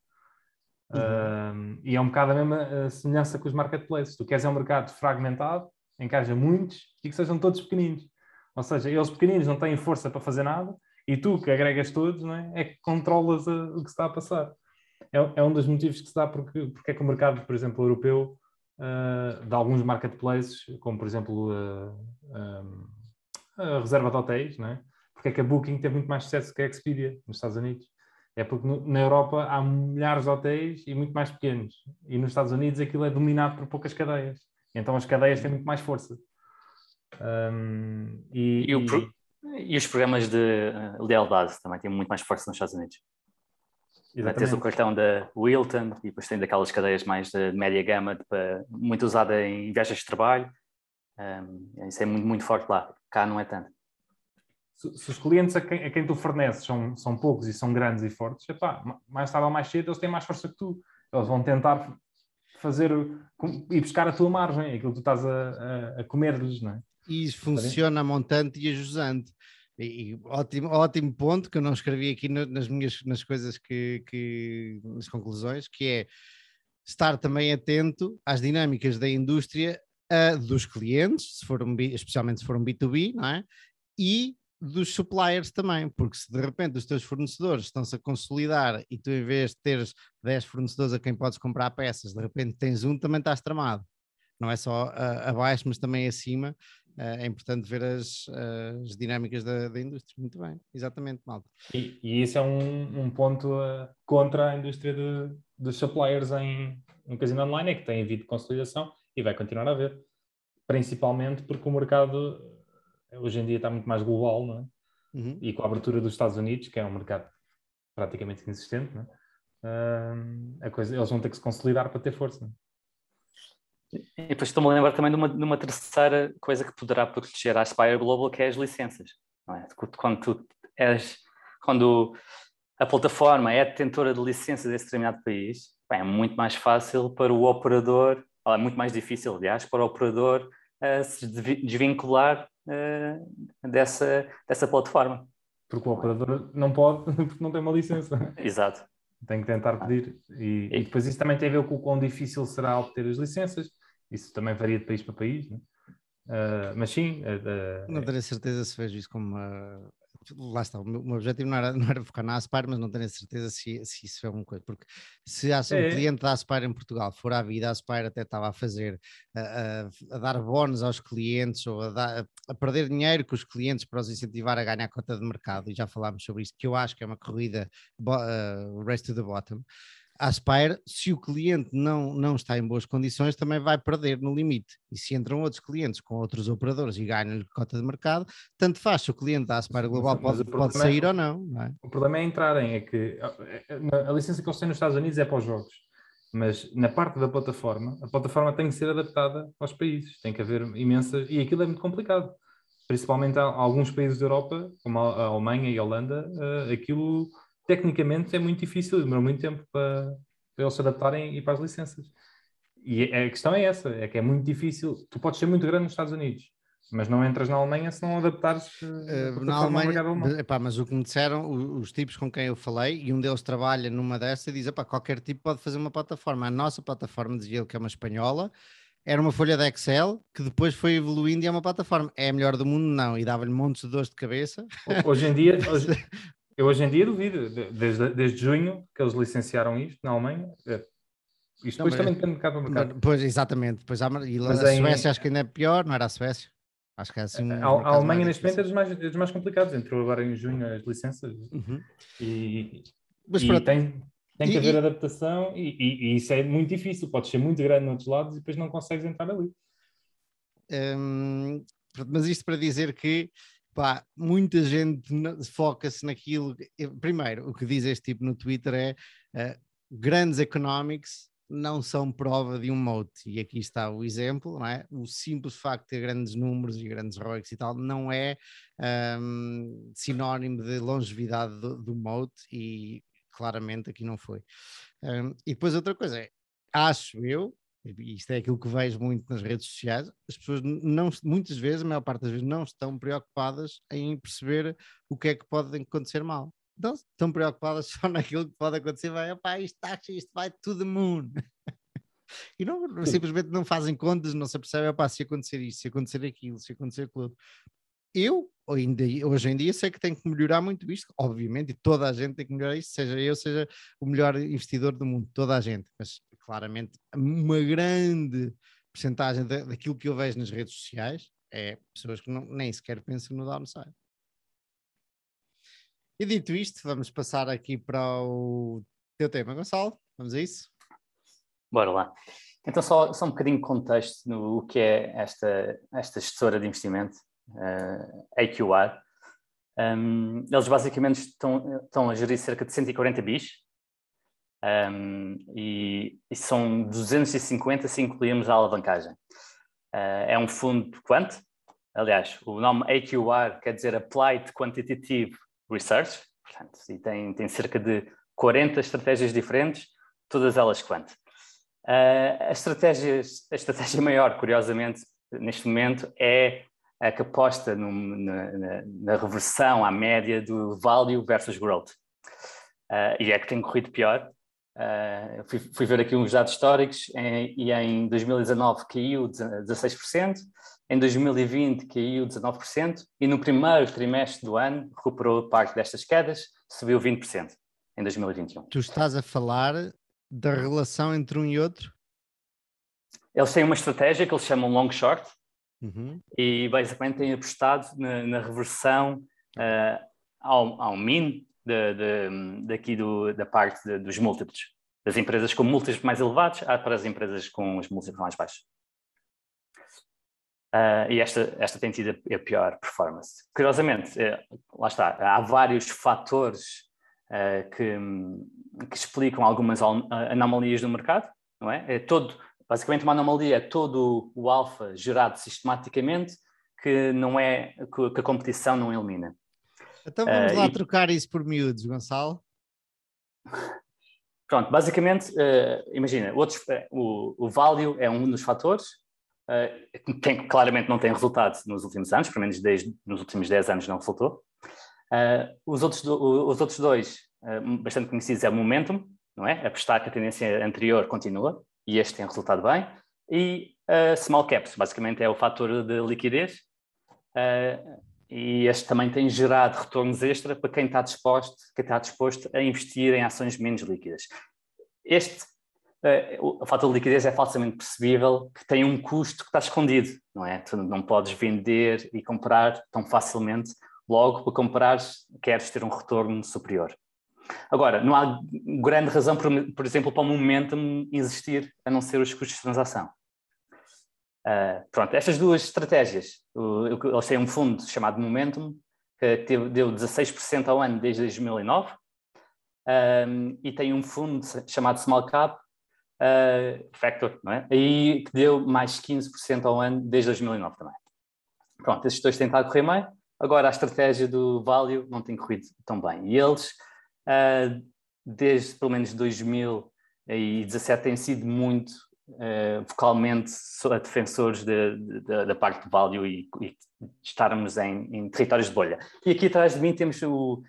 Uhum. Uh, e é um bocado a mesma semelhança com os marketplaces. Tu queres é um mercado fragmentado, haja muitos e que sejam todos pequeninos. Ou seja, eles pequeninos não têm força para fazer nada e tu que agregas todos é, é que controlas a, o que está a passar. É, é, um dos motivos que se dá porque, porque é que o mercado, por exemplo, europeu, uh, de alguns marketplaces, como por exemplo uh, a reserva de hotéis, não é? porque é que a Booking teve muito mais sucesso que a Expedia nos Estados Unidos é porque na Europa há milhares de hotéis e muito mais pequenos. E nos Estados Unidos aquilo é dominado por poucas cadeias. Então as cadeias têm muito mais força. Um, e, e, pro... e, os programas de uh, lealdade também têm muito mais força nos Estados Unidos. Exatamente. Tens o cartão da Wilton e depois tem daquelas cadeias mais de média gama, de, muito usada em viagens de trabalho. Um, isso é muito, muito forte lá. Cá não é tanto se, se, os clientes a quem, a quem, tu forneces são, são poucos e são grandes e fortes, epá, mais tarde ou mais cedo eles têm mais força que tu. Eles vão tentar fazer e buscar a tua margem, aquilo que tu estás a, a, a comer-lhes, não é? E isso funciona a montante e a jusante. E, e, ótimo, ótimo ponto que eu não escrevi aqui no, nas minhas nas coisas que, que nas conclusões, que é estar também atento às dinâmicas da indústria uh, dos clientes, se for um, especialmente se for um B2B, não é? E dos suppliers também, porque se de repente os teus fornecedores estão-se a consolidar e tu em vez de teres 10 fornecedores a quem podes comprar peças, de repente tens um, também estás tramado. Não é só uh, abaixo, mas também acima. Uh, é importante ver as, uh, as dinâmicas da, da, indústria. Muito bem, exatamente, malta. E, e isso é um, um ponto contra a indústria de, dos suppliers em, em casino online, é que tem havido consolidação e vai continuar a haver. Principalmente porque o mercado hoje em dia está muito mais global, não é? Uhum. E com a abertura dos Estados Unidos, que é um mercado praticamente inexistente, não é? Uh, a coisa, eles vão ter que se consolidar para ter força. Não é? E depois estou-me a lembrar também de uma, de uma, terceira coisa que poderá proteger a Aspire Global, que é as licenças. É? Quando tu és, quando a plataforma é detentora de licenças desse determinado país, bem, é muito mais fácil para o operador, ou é muito mais difícil, aliás, para o operador uh, se desvincular dessa, dessa plataforma. Porque o operador não pode, [LAUGHS] porque não tem uma licença. Exato. Tem que tentar pedir. E, e, depois isso também tem a ver com o quão difícil será obter as licenças. Isso também varia de país para país, né? Uh, mas sim. Uh, não tenho certeza se vejo isso como uma lá está, o meu, objetivo não era, [LAUGHS] não era focar na Aspire, mas não tenho a certeza se, se isso é uma coisa, porque se há é. um cliente da Aspire em Portugal for à vida, a Aspire até estava a fazer, a, a, a dar bónus aos clientes ou a, dar, a, perder dinheiro com os clientes para os incentivar a ganhar cota de mercado, e já falámos sobre isso, que eu acho que é uma corrida uh, race to the bottom a Aspire, se o cliente não, não está em boas condições, também vai perder no limite. E se entram outros clientes com outros operadores e ganham-lhe cota de mercado, tanto faz se o cliente da Aspire Global pode, pode é sair é, ou não, não é? O problema é entrarem, é que a, a licença que eles têm nos Estados Unidos é para os jogos. Mas na parte da plataforma, a plataforma tem que ser adaptada aos países, tem que haver imensas, e aquilo é muito complicado. Principalmente alguns países da Europa, como a Alemanha e a Holanda, uh, aquilo tecnicamente é muito difícil, demora muito tempo para, para eles se adaptarem e para as licenças. E a questão é essa, é que é muito difícil. Tu podes ser muito grande nos Estados Unidos, mas não entras na Alemanha se não adaptares uh, na Alemanha. Epá, mas o que me disseram, os, os, tipos com quem eu falei, e um deles trabalha numa dessa e diz: epá, qualquer tipo pode fazer uma plataforma. A nossa plataforma, dizia ele que é uma espanhola, era uma folha de Excel que depois foi evoluindo e é uma plataforma. É a melhor do mundo? Não. E dava-lhe montes de dores de cabeça. Hoje em dia, [LAUGHS] hoje, Eu hoje em dia duvido, desde, desde junho que eles licenciaram isto na Alemanha. É, isto depois também depende de para mercado. Pois, exatamente. Depois, e lá na em... Suécia acho que ainda é pior, não era a Suécia? Acho que é assim. a, a Alemanha neste momento é dos, mais, é dos mais complicados. Entrou agora em junho as licenças uhum. e, Mas, e tem, tem que haver e, adaptação e, e, e, isso é muito difícil. Podes ser muito grande noutros lados e depois não consegues entrar ali. Hum, mas isto para dizer que pá, muita gente foca-se naquilo. Primeiro, o que diz este tipo no Twitter é uh, grandes economics não são prova de um mote. E aqui está o exemplo, não é? O simples facto de ter grandes números e grandes ROICs e tal não é um, sinónimo de longevidade do, do mote e claramente aqui não foi. Um, e depois outra coisa é, acho eu, isto é aquilo que vejo muito nas redes sociais, as pessoas não, muitas vezes, a maior parte das vezes, não estão preocupadas em perceber o que é que pode acontecer mal. Então, estão preocupadas [LAUGHS] só naquilo que pode acontecer, vai, opá, isto está, isto vai to the moon. e não, simplesmente não fazem contas, não se apercebem, opá, se acontecer isto, se acontecer aquilo, se acontecer aquilo. Eu, hoje em dia, sei que tenho que melhorar muito isto, obviamente, e toda a gente tem que melhorar isto, seja eu, seja o melhor investidor do mundo, toda a gente, mas claramente uma grande porcentagem daquilo que eu vejo nas redes sociais é pessoas que não, nem sequer pensam no downside. E dito isto, vamos passar aqui para o teu tema, Gonçalo. Vamos a isso? Bora lá. Então, só, só um bocadinho de contexto no que é esta, esta gestora de investimento, uh, eh, AQR. Um, eles basicamente estão, estão a gerir cerca de 140 bis, um, e, e, são 250 se incluirmos a alavancagem. Uh, é um fundo quant? Aliás, o nome AQR quer dizer Applied Quantitative Research, portanto, e tem, tem cerca de 40 estratégias diferentes, todas elas quant. Uh, a, estratégia, a estratégia maior, curiosamente, neste momento, é a que aposta no, na, na, na, reversão à média do value versus growth. Uh, e é que tem corrido pior, Uh, fui, fui, ver aqui uns dados históricos em, e em 2019 caiu 16%, em 2020 caiu 19% e no primeiro trimestre do ano recuperou parte destas quedas, subiu 20% em 2021. Tu estás a falar da relação entre um e outro? Eles têm uma estratégia que eles chamam long short uhum. e basicamente têm apostado na, na reversão uh, ao, ao min de, de, daqui do, da parte de, dos múltiplos, das empresas com múltiplos mais elevados para as empresas com os múltiplos mais baixos. Uh, e esta, esta tem sido a pior performance. Curiosamente, é, lá está, há vários fatores uh, que, que, explicam algumas anomalias do mercado, não é? é todo, basicamente, uma anomalia é todo o alfa gerado sistematicamente que não é que a competição não elimina. Então vamos uh, lá e... trocar isso por miúdos, Gonçalo. Pronto, basicamente, uh, imagina, outros, uh, o, o value é um dos fatores, uh, tem, claramente não tem resultado nos últimos anos, pelo menos desde, nos últimos 10 anos não resultou. os, outros do, os outros dois, bastante conhecidos, é o momentum, não é? Apostar que a tendência anterior continua, e este tem resultado bem. E small caps, basicamente é o fator de liquidez, e este também tem gerado retornos extra para quem está disposto, quem está disposto a investir em ações menos líquidas. Este, a falta de liquidez é falsamente percebível que tem um custo que está escondido, não é? Tu não podes vender e comprar tão facilmente, logo para comprar queres ter um retorno superior. Agora, não há grande razão, por, por exemplo, para o momentum existir, a não ser os custos de transação. Uh, pronto, estas duas estratégias, eles têm um fundo chamado Momentum, que teve, deu 16% ao ano desde 2009, um, e tem um fundo chamado Small Cap, uh, Factor, não é? Aí que deu mais 15% ao ano desde 2009 também. Pronto, esses dois têm estado a correr bem, agora a estratégia do Value não tem corrido tão bem. E eles, uh, desde pelo menos 2017, têm sido muito uh, vocalmente defensores de, de, da parte de value e, e estarmos em, em, territórios de bolha. E aqui atrás de mim temos o,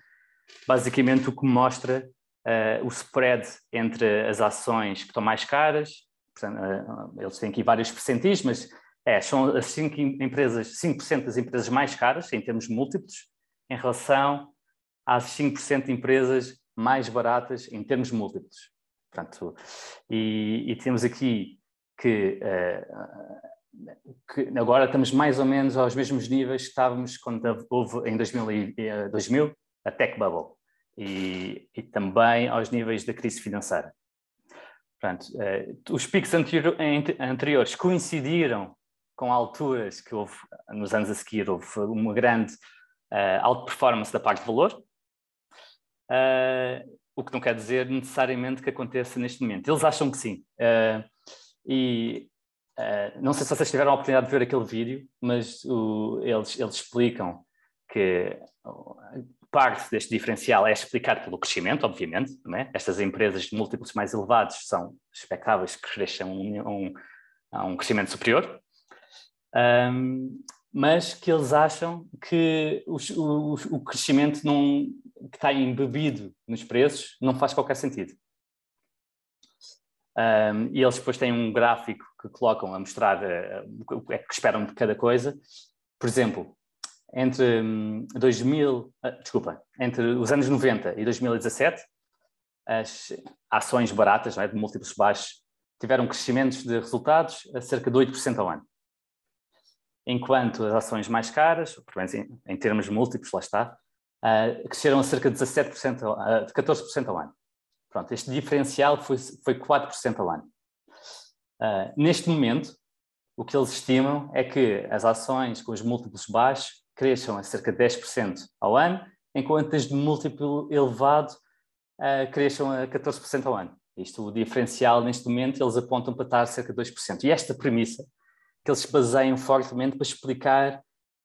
basicamente o que mostra uh, o spread entre as ações que estão mais caras, portanto, uh, eles têm aqui vários percentis, mas é, são as 5 empresas, 5% das empresas mais caras em termos múltiplos, em relação às 5% de empresas mais baratas em termos múltiplos. Portanto, e, e temos aqui que, uh, que, agora estamos mais ou menos aos mesmos níveis que estávamos quando houve em 2000, 2000 eh, a tech bubble e, e, também aos níveis da crise financeira. Portanto, uh, os picos anterior, anteriores coincidiram com alturas que houve, nos anos a seguir, houve uma grande uh, performance da parte de valor, uh, o que não quer dizer necessariamente que aconteça neste momento. Eles acham que sim. Uh, e uh, não sei se vocês tiveram a oportunidade de ver aquele vídeo, mas o, eles, eles explicam que parte deste diferencial é explicado pelo crescimento, obviamente. É? Estas empresas de múltiplos mais elevados são expectáveis que cresçam um, um, a um crescimento superior. Um, mas que eles acham que o, o, o crescimento não, que está embebido nos preços não faz qualquer sentido. Um, e eles depois têm um gráfico que colocam a mostrar uh, o que é que esperam de cada coisa. Por exemplo, entre um, 2000, uh, desculpa, entre os anos 90 e 2017, as ações baratas, é, de múltiplos baixos, tiveram crescimentos de resultados a cerca de 8% ao ano. Enquanto as ações mais caras, pelo menos em, em termos múltiplos, lá está, uh, cresceram a cerca de 17%, uh, de 14% ao ano. Pronto, este diferencial foi, foi 4% ao ano. Uh, neste momento, o que eles estimam é que as ações com os múltiplos baixos cresçam a cerca de 10% ao ano, enquanto as de múltiplo elevado uh, cresçam a 14% ao ano. Isto, o diferencial, neste momento, eles apontam para estar cerca de 2%. E esta premissa, que eles se baseiam fortemente para explicar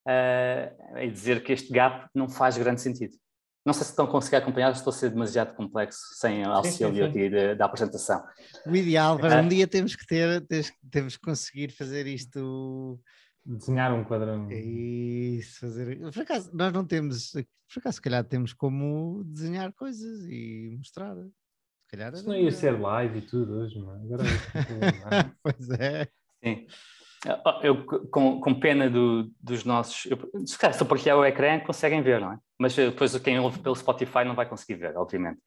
uh, e dizer que este gap não faz grande sentido. Não sei se estão a conseguir acompanhar, estou a ser demasiado complexo sem auxílio aqui da apresentação. O ideal para uh, um dia temos que ter, temos, temos que conseguir fazer isto. Desenhar um quadrão. Isso, fazer. Por acaso, nós não temos, por acaso, se calhar temos como desenhar coisas e mostrar. Se calhar. Isso não ia ser live e tudo hoje, mano. Agora é [LAUGHS] pois é. Sim. Eu, com, com pena do, dos nossos. Eu, se calhar, se eu partilhar o ecrã, conseguem ver, não é? Mas depois quem ouve pelo Spotify não vai conseguir ver, obviamente.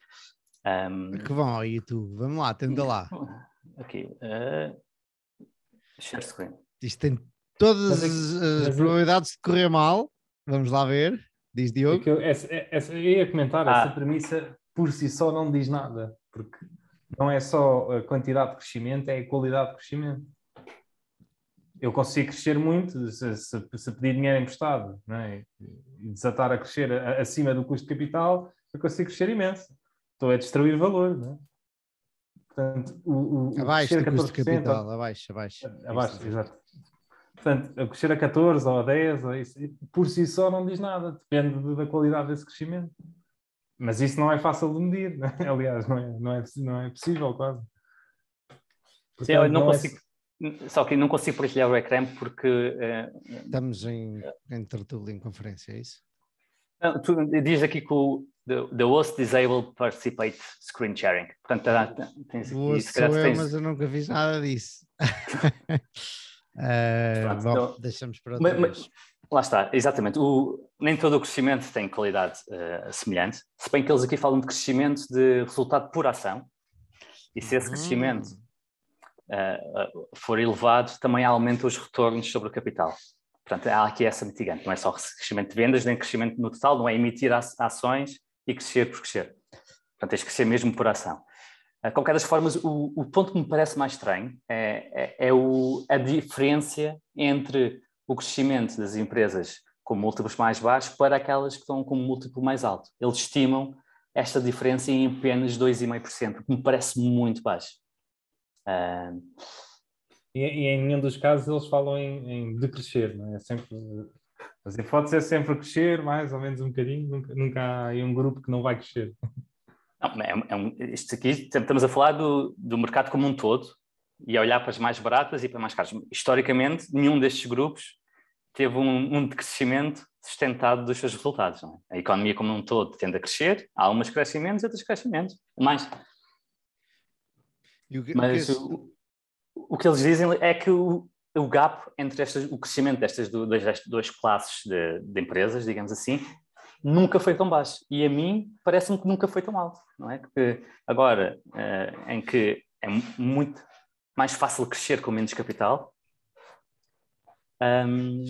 Um... Que vão ao YouTube. Vamos lá, tenta lá. [LAUGHS] Aqui. Uh... Share screen. Isto tem todas as, as probabilidades de correr mal. Vamos lá ver. Diz Diogo. É eu, essa, essa, eu ia comentar, ah. essa premissa por si só não diz nada, porque não é só a quantidade de crescimento, é a qualidade de crescimento eu consigo crescer muito se, se, se pedir dinheiro emprestado é? e desatar a crescer a, acima do custo de capital, eu consigo crescer imenso. Estou a destruir valor. Não é? Portanto, o, o abaixo do custo de capital, abaixo, abaixo. Abaixo, exato. Portanto, a crescer a 14 ou a 10, ou isso, por si só não diz nada, depende da qualidade desse crescimento. Mas isso não é fácil de medir, não é? [LAUGHS] aliás, não é, não, é, não é possível quase. Portanto, Sim, eu não, não é consigo. É só que não consigo partilhar o ecrã porque. Uh, Estamos em, em tertúlia, em conferência, é isso? Não, tu, diz aqui que o the, the host disabled participate screen sharing. Portanto, tá, tens aqui, o se calhar, eu, tens... mas eu nunca fiz nada disso. [LAUGHS] Uh, bom, então, deixamos para outra mas, Lá está, exatamente. O, nem todo o crescimento tem qualidade uh, semelhante, se bem que eles aqui falam de crescimento de resultado por ação, e se esse hum. crescimento for elevado, também aumenta os retornos sobre o capital. Portanto, há aqui essa mitigante, não é só crescimento de vendas, nem crescimento no total, não é emitir ações e crescer por crescer. Portanto, tens de crescer mesmo por ação. De qualquer das formas, o, o, ponto que me parece mais estranho é, é, é o, a diferença entre o crescimento das empresas com múltiplos mais baixos para aquelas que estão com múltiplo mais alto. Eles estimam esta diferença em apenas 2,5%, que me parece muito baixo. E, e, em nenhum dos casos eles falam em, em decrescer, não é? é sempre, as hipóteses é sempre crescer, mais ou menos um bocadinho, nunca, nunca há um grupo que não vai crescer. Não, é, é um, isto aqui estamos a falar do, do mercado como um todo e a olhar para as mais baratas e para as mais caras. Historicamente, nenhum destes grupos teve um, um decrescimento sustentado dos seus resultados. É? A economia como um todo tende a crescer, há umas crescem menos e outras crescem menos. Mais. Mas o, o, que eles dizem é que o, o gap entre estas, o crescimento destas duas, duas classes de, de, empresas, digamos assim, nunca foi tão baixo. E a mim parece-me que nunca foi tão alto. Não é? Porque agora, uh, em que é muito mais fácil crescer com menos capital, um...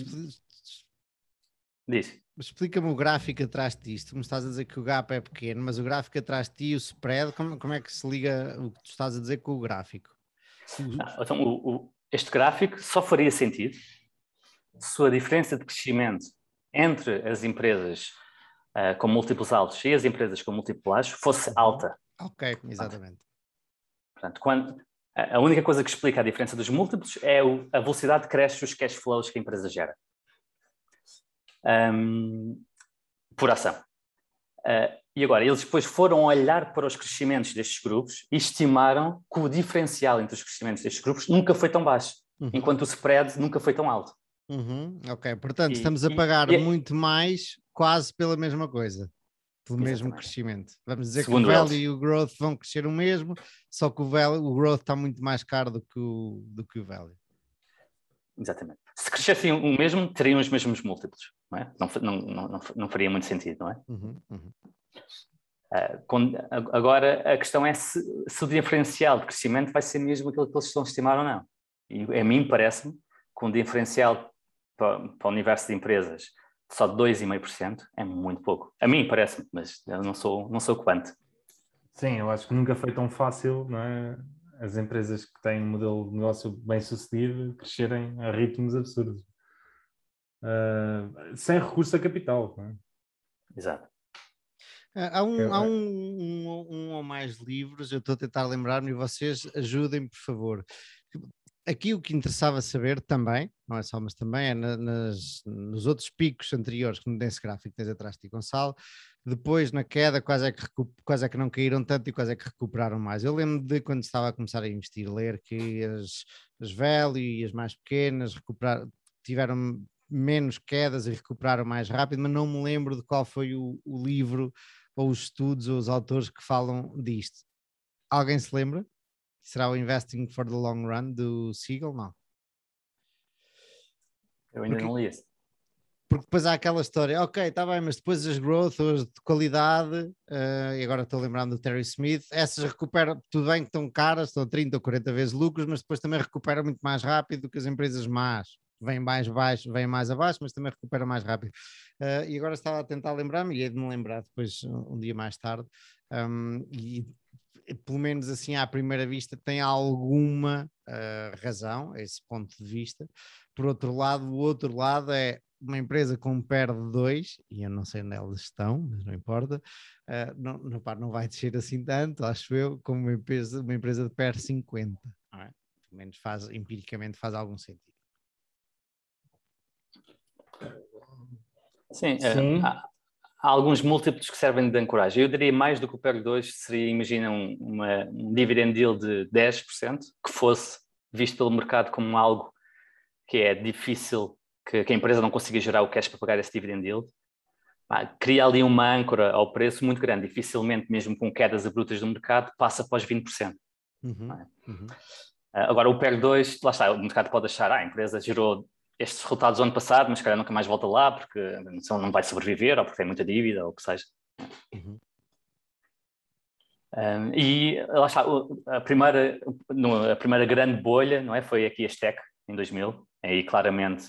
Diz. Explica-me o gráfico atrás disto. Me estás a dizer que o gap é pequeno, mas o gráfico atrás de ti e o spread, como, como é que se liga o que tu estás a dizer com o gráfico? Ah, então, o, o, este gráfico só faria sentido se a diferença de crescimento entre as empresas uh, com múltiplos altos e as empresas com múltiplos baixos fosse uhum. alta. Ok, exatamente. Portanto, quando, a única coisa que explica a diferença dos múltiplos é o, a velocidade que cresce os cash flows que a empresa gera. Um, por ação. Uh, e agora, eles depois foram olhar para os crescimentos destes grupos e estimaram que o diferencial entre os crescimentos destes grupos nunca foi tão baixo, uhum. enquanto o spread nunca foi tão alto. Uhum. Ok, portanto, e, estamos a pagar e, muito mais quase pela mesma coisa pelo Exatamente. mesmo crescimento. Vamos dizer Segundo que o value e o growth vão crescer o mesmo, só que o, value, o growth está muito mais caro do que o, do que o value. Exatamente. Se crescessem o mesmo, teriam os mesmos múltiplos, não é? Não, não, não, não faria muito sentido, não é? Uhum, uhum. Uh, quando, agora, a questão é se, se, o diferencial de crescimento vai ser mesmo aquilo que eles estão a estimar ou não. E a mim parece-me que um diferencial para, para o universo de empresas só 2,5% é muito pouco. A mim parece-me, mas eu não sou, não sou quanto. Sim, eu acho que nunca foi tão fácil não é? As empresas que têm um modelo de negócio bem sucedido crescerem a ritmos absurdos. Uh, sem recurso a capital. É? Exato. Ah, há, um, há um, um, um, ou mais livros, eu estou a tentar lembrar-me e vocês ajudem, por favor, aqui o que interessava saber também, não é só, mas também é na, nas, nos outros picos anteriores, como nesse gráfico que tens atrás de ti, Gonçalo, depois na queda, quase é, que quase é que não caíram tanto e quase é que recuperaram mais. Eu lembro de quando estava a começar a investir, ler que as, as e as mais pequenas recuperaram, tiveram menos quedas e recuperaram mais rápido, mas não me lembro de qual foi o, o livro ou os estudos ou os autores que falam disto. Alguém se lembra? Será o Investing for the Long Run do Siegel? Não. Eu ainda porque, não li esse. Porque depois há aquela história, ok, está bem, mas depois as growth, as de qualidade, uh, e agora estou lembrando do Terry Smith, essas recuperam, tudo bem que estão caras, estão 30 ou 40 vezes lucros, mas depois também recuperam muito mais rápido do que as empresas más. Vêm mais baixo, vêm mais abaixo, mas também recuperam mais rápido. Uh, e agora estava a tentar lembrar-me, e hei de me lembrar depois, um, um dia mais tarde, um, e pelo menos assim à primeira vista, tem alguma uh, razão, esse ponto de vista. Por outro lado, o outro lado é uma empresa com PER de 2, e eu não sei onde elas estão, mas não importa, uh, não, não, pá, não vai descer assim tanto, acho eu, como uma empresa, uma empresa de PER 50. É? Pelo menos faz, empiricamente faz algum sentido. Sim, é, Sim. há, há alguns múltiplos que servem de ancoragem. Eu diria mais do que o PEG 2 seria, imagina, um, uma, um dividend yield de 10%, que fosse visto pelo mercado como algo que é difícil, que, que a empresa não consiga gerar o cash para pagar esse dividend yield. Ah, cria ali uma âncora ao preço muito grande. Dificilmente, mesmo com quedas abruptas do mercado, passa após 20%. Uhum, é? uhum. agora, o PER 2, lá está, o mercado pode achar, ah, a empresa gerou estes resultados do ano passado, mas calhar nunca mais volta lá porque não vai sobreviver ou porque tem muita dívida ou o que seja. Uhum. Um, e lá está, a primeira, a primeira grande bolha não é, foi aqui a STEC em 2000, aí claramente,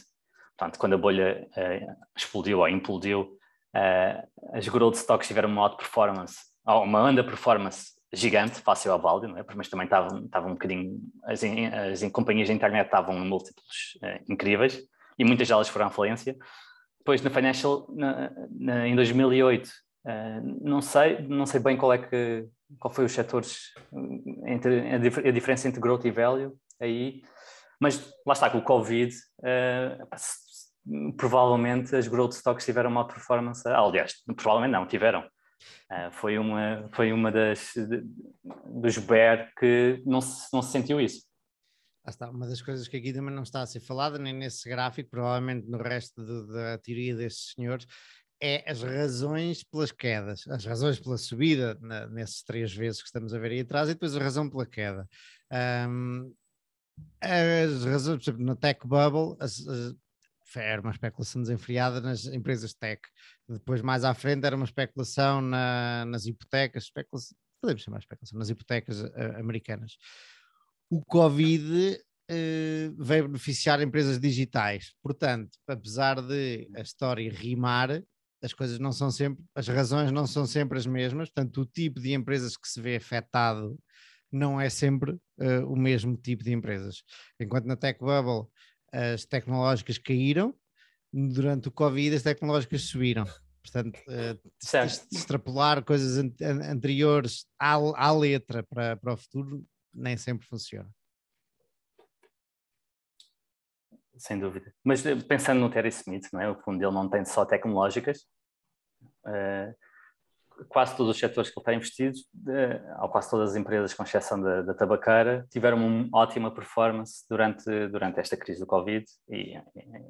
portanto, quando a bolha uh, explodiu ou implodiu, uh, as growth stocks tiveram uma alta performance, uma underperformance gigante, fácil ao válido, não é? mas também estavam, estavam um bocadinho, as, as companhias de internet estavam em múltiplos uh, incríveis e muitas delas foram à falência. Depois na Financial, na, na, em 2008, uh, não sei, não sei bem qual é que, qual foi os setores, entre, a, dif a diferença entre growth e value aí, mas lá está, com o Covid, uh, provavelmente as growth stocks tiveram uma performance, aliás, provavelmente não, tiveram, Uh, foi uma, foi uma das de, dos bear que não se, não se sentiu isso. Ah, está, uma das coisas que aqui também não está a ser falada, nem nesse gráfico, provavelmente no resto de, da teoria destes senhores, é as razões pelas quedas, as razões pela subida na, nesses três vezes que estamos a ver aí atrás e depois a razão pela queda. Um, as razões, por exemplo, na tech bubble, as, as, era uma especulação desenfreada nas empresas tech. Depois, mais à frente, era uma especulação na, nas hipotecas, especulação, podemos chamar especulação, nas hipotecas uh, americanas. O Covid uh, veio beneficiar empresas digitais. Portanto, apesar de a história rimar, as coisas não são sempre, as razões não são sempre as mesmas. Portanto, o tipo de empresas que se vê afetado não é sempre uh, o mesmo tipo de empresas. Enquanto na Tech Bubble as tecnológicas caíram, durante o Covid as tecnológicas subiram. Portanto, uh, extrapolar coisas an anteriores à, à letra para, para o futuro nem sempre funciona. Sem dúvida. Mas eh, pensando no Terry Smith, não é? o fundo dele não tem só tecnológicas, uh, quase todos os setores que ele está investido, ou quase todas as empresas, com exceção da, da tabaqueira, tiveram uma ótima performance durante, durante esta crise do Covid e,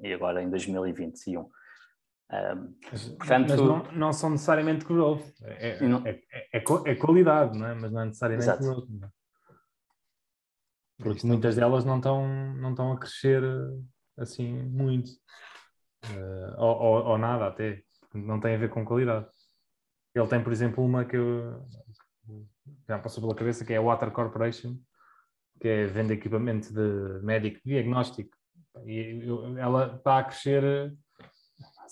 e agora em 2021. Um, mas, portanto, mas não, não, são necessariamente growth, é, não, é, é, é, é, qualidade, não é? mas não é necessariamente exato. growth. Não é? Porque muitas delas não estão, não estão a crescer assim muito, uh, ou, ou, ou nada até, não tem a ver com qualidade. Ele tem, por exemplo, uma que eu, já passou pela cabeça, que é a Water Corporation, que é vende equipamento de médico diagnóstico. E ela está a crescer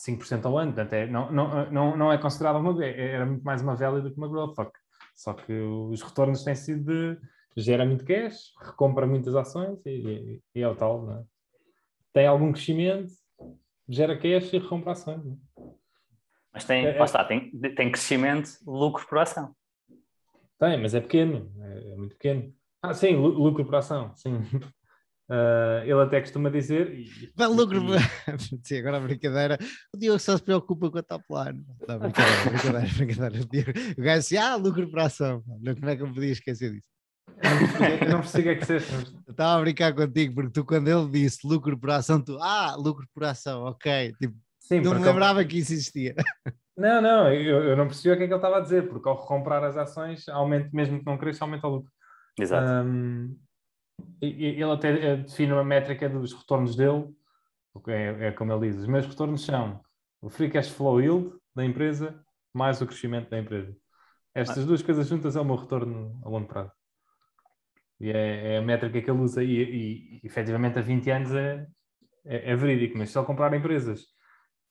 5% ao ano, portanto, é, não, não, não, não é considerada uma é, era muito mais uma velha do que uma growth, que, só que os retornos têm sido de gera muito cash, recompra muitas ações e, e, e é o tal, não é? Tem algum crescimento, gera cash e recompra ações. Não é? Mas tem, é, é, está, tem, tem crescimento, lucro por ação. Tem, mas é pequeno, é, é muito pequeno. Ah, sim, lucro por ação, sim. Uh, [LAUGHS] ele até costuma dizer. E, Bem, lucro. E... [LAUGHS] sim, agora a brincadeira. O Diogo só se preocupa com o top line. Não, brincadeira, [LAUGHS] brincadeira, brincadeira. O gajo disse, ah, lucro por ação. Como é que eu podia esquecer disso? Eu não persigo é que seja. Estava a brincar contigo, porque tu, quando ele disse lucro por ação, tu, ah, lucro por ação, ok. Tipo, Sim, não me lembrava que isso existia. [LAUGHS] Não, não, eu, eu não percebi o que é que ele estava a dizer, porque ao recomprar as ações, aumenta, mesmo que não cresça, aumenta o lucro. Exato. Um, ele até eh, define uma métrica dos retornos dele, porque é, é como ele diz: os meus retornos são o free cash flow yield da empresa mais o crescimento da empresa. Estas duas coisas juntas é o meu retorno a longo prazo. E é, é a métrica que ele usa, e, e, e efetivamente há 20 anos é, é, é verídico, mas se ele comprar empresas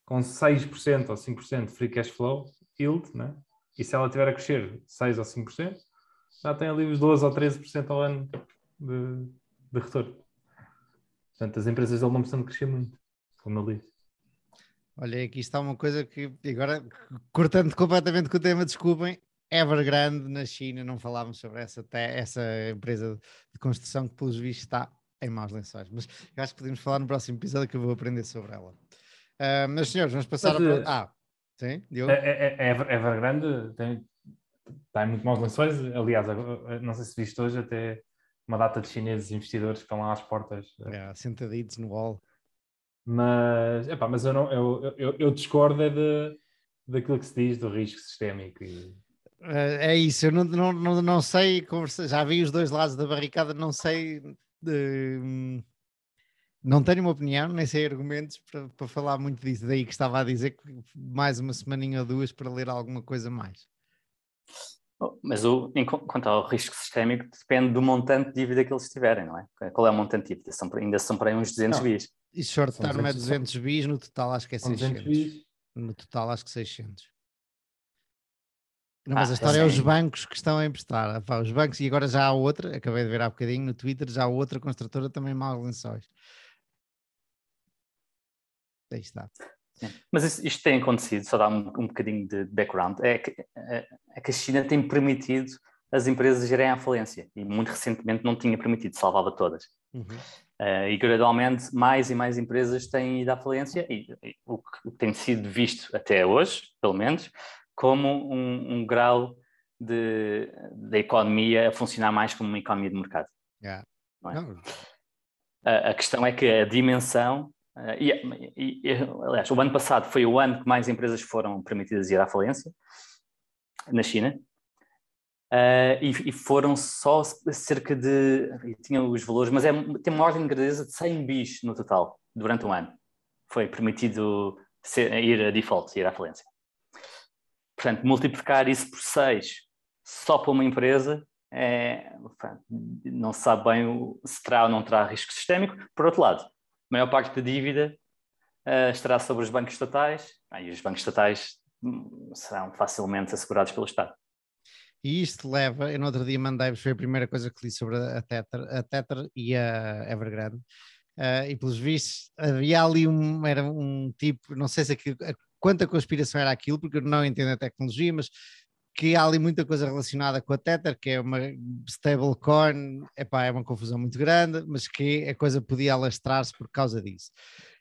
com 6% ou 5% de free cash flow yield, né? e se ela tiver a crescer 6 ou 5%, já tem ali os 12 ou 13% ao ano de, de retorno. Portanto, as empresas não precisam de crescer muito, como ele disse. Olha, aqui está uma coisa que, agora, cortando completamente com o tema, desculpem, Evergrande na China, não falávamos sobre essa, essa empresa de construção que, pelos vistos, está em maus lençóis. Mas eu acho que podemos falar no próximo episódio que eu vou aprender sobre ela. Uh, mas, senhores, vamos passar mas, a. Eh, ah, sim, Diogo? É, é, é, Evergrande tem, está em muito maus lençóis. Aliás, não sei se viste hoje, até uma data de chineses investidores que estão lá às portas. É, sentaditos no wall. Mas, epá, mas eu, não, eu, eu, eu discordo é de, daquilo que se diz do risco sistémico. E... É isso, eu não, não, não, não sei, já vi os dois lados da barricada, não sei Uh, não tenho uma opinião, nem sei argumentos para, para falar muito disso. Daí que estava a dizer que mais uma semaninha ou duas para ler alguma coisa mais. Mas o, quanto ao risco sistémico, depende do montante de dívida que eles tiverem, não é? Qual é o montante de dívida? São, ainda são para aí uns 200 bis. E short term é 200 bis, no total acho que é 600. No total acho que 600. Não, mas ah, a história é, é os bancos que estão a emprestar. os bancos, e agora já há outra, acabei de ver há bocadinho no Twitter, já há outra construtora também mal lençóis. Aí está. Mas isto tem acontecido, só dar um, um bocadinho de background, é que, é, é que a China tem permitido as empresas irem à falência e muito recentemente não tinha permitido, salvava todas. Uhum. Uh, e gradualmente mais e mais empresas têm ido à falência e, e o, que, tem sido visto até hoje, pelo menos, como um, um grau da economia a funcionar mais como uma economia de mercado. Yeah. É? A, a, questão é que a dimensão e, e, e, aliás, o ano passado foi o ano que mais empresas foram permitidas ir à falência na China. Uh, e, e, foram só cerca de. tinham os valores, mas é, tem uma ordem de grandeza de 100 bis no total, durante um ano. Foi permitido ser, ir a default, ir à falência. Portanto, multiplicar isso por 6 só para uma empresa é, não se sabe bem se terá ou não terá risco sistémico. Por outro lado, a maior parte da dívida uh, estará sobre os bancos estatais, ah, e os bancos estatais hum, serão facilmente assegurados pelo Estado. E isto leva, eu no outro dia mandei-vos, foi a primeira coisa que li sobre a Tether, a Tether e a Evergrande, uh, e pelos vistos havia ali um, era um tipo, não sei se aquilo, quanta conspiração era aquilo, porque eu não entendo a tecnologia, mas que há ali muita coisa relacionada com a Tether, que é uma stablecoin, epá, é uma confusão muito grande, mas que a coisa podia alastrar-se por causa disso.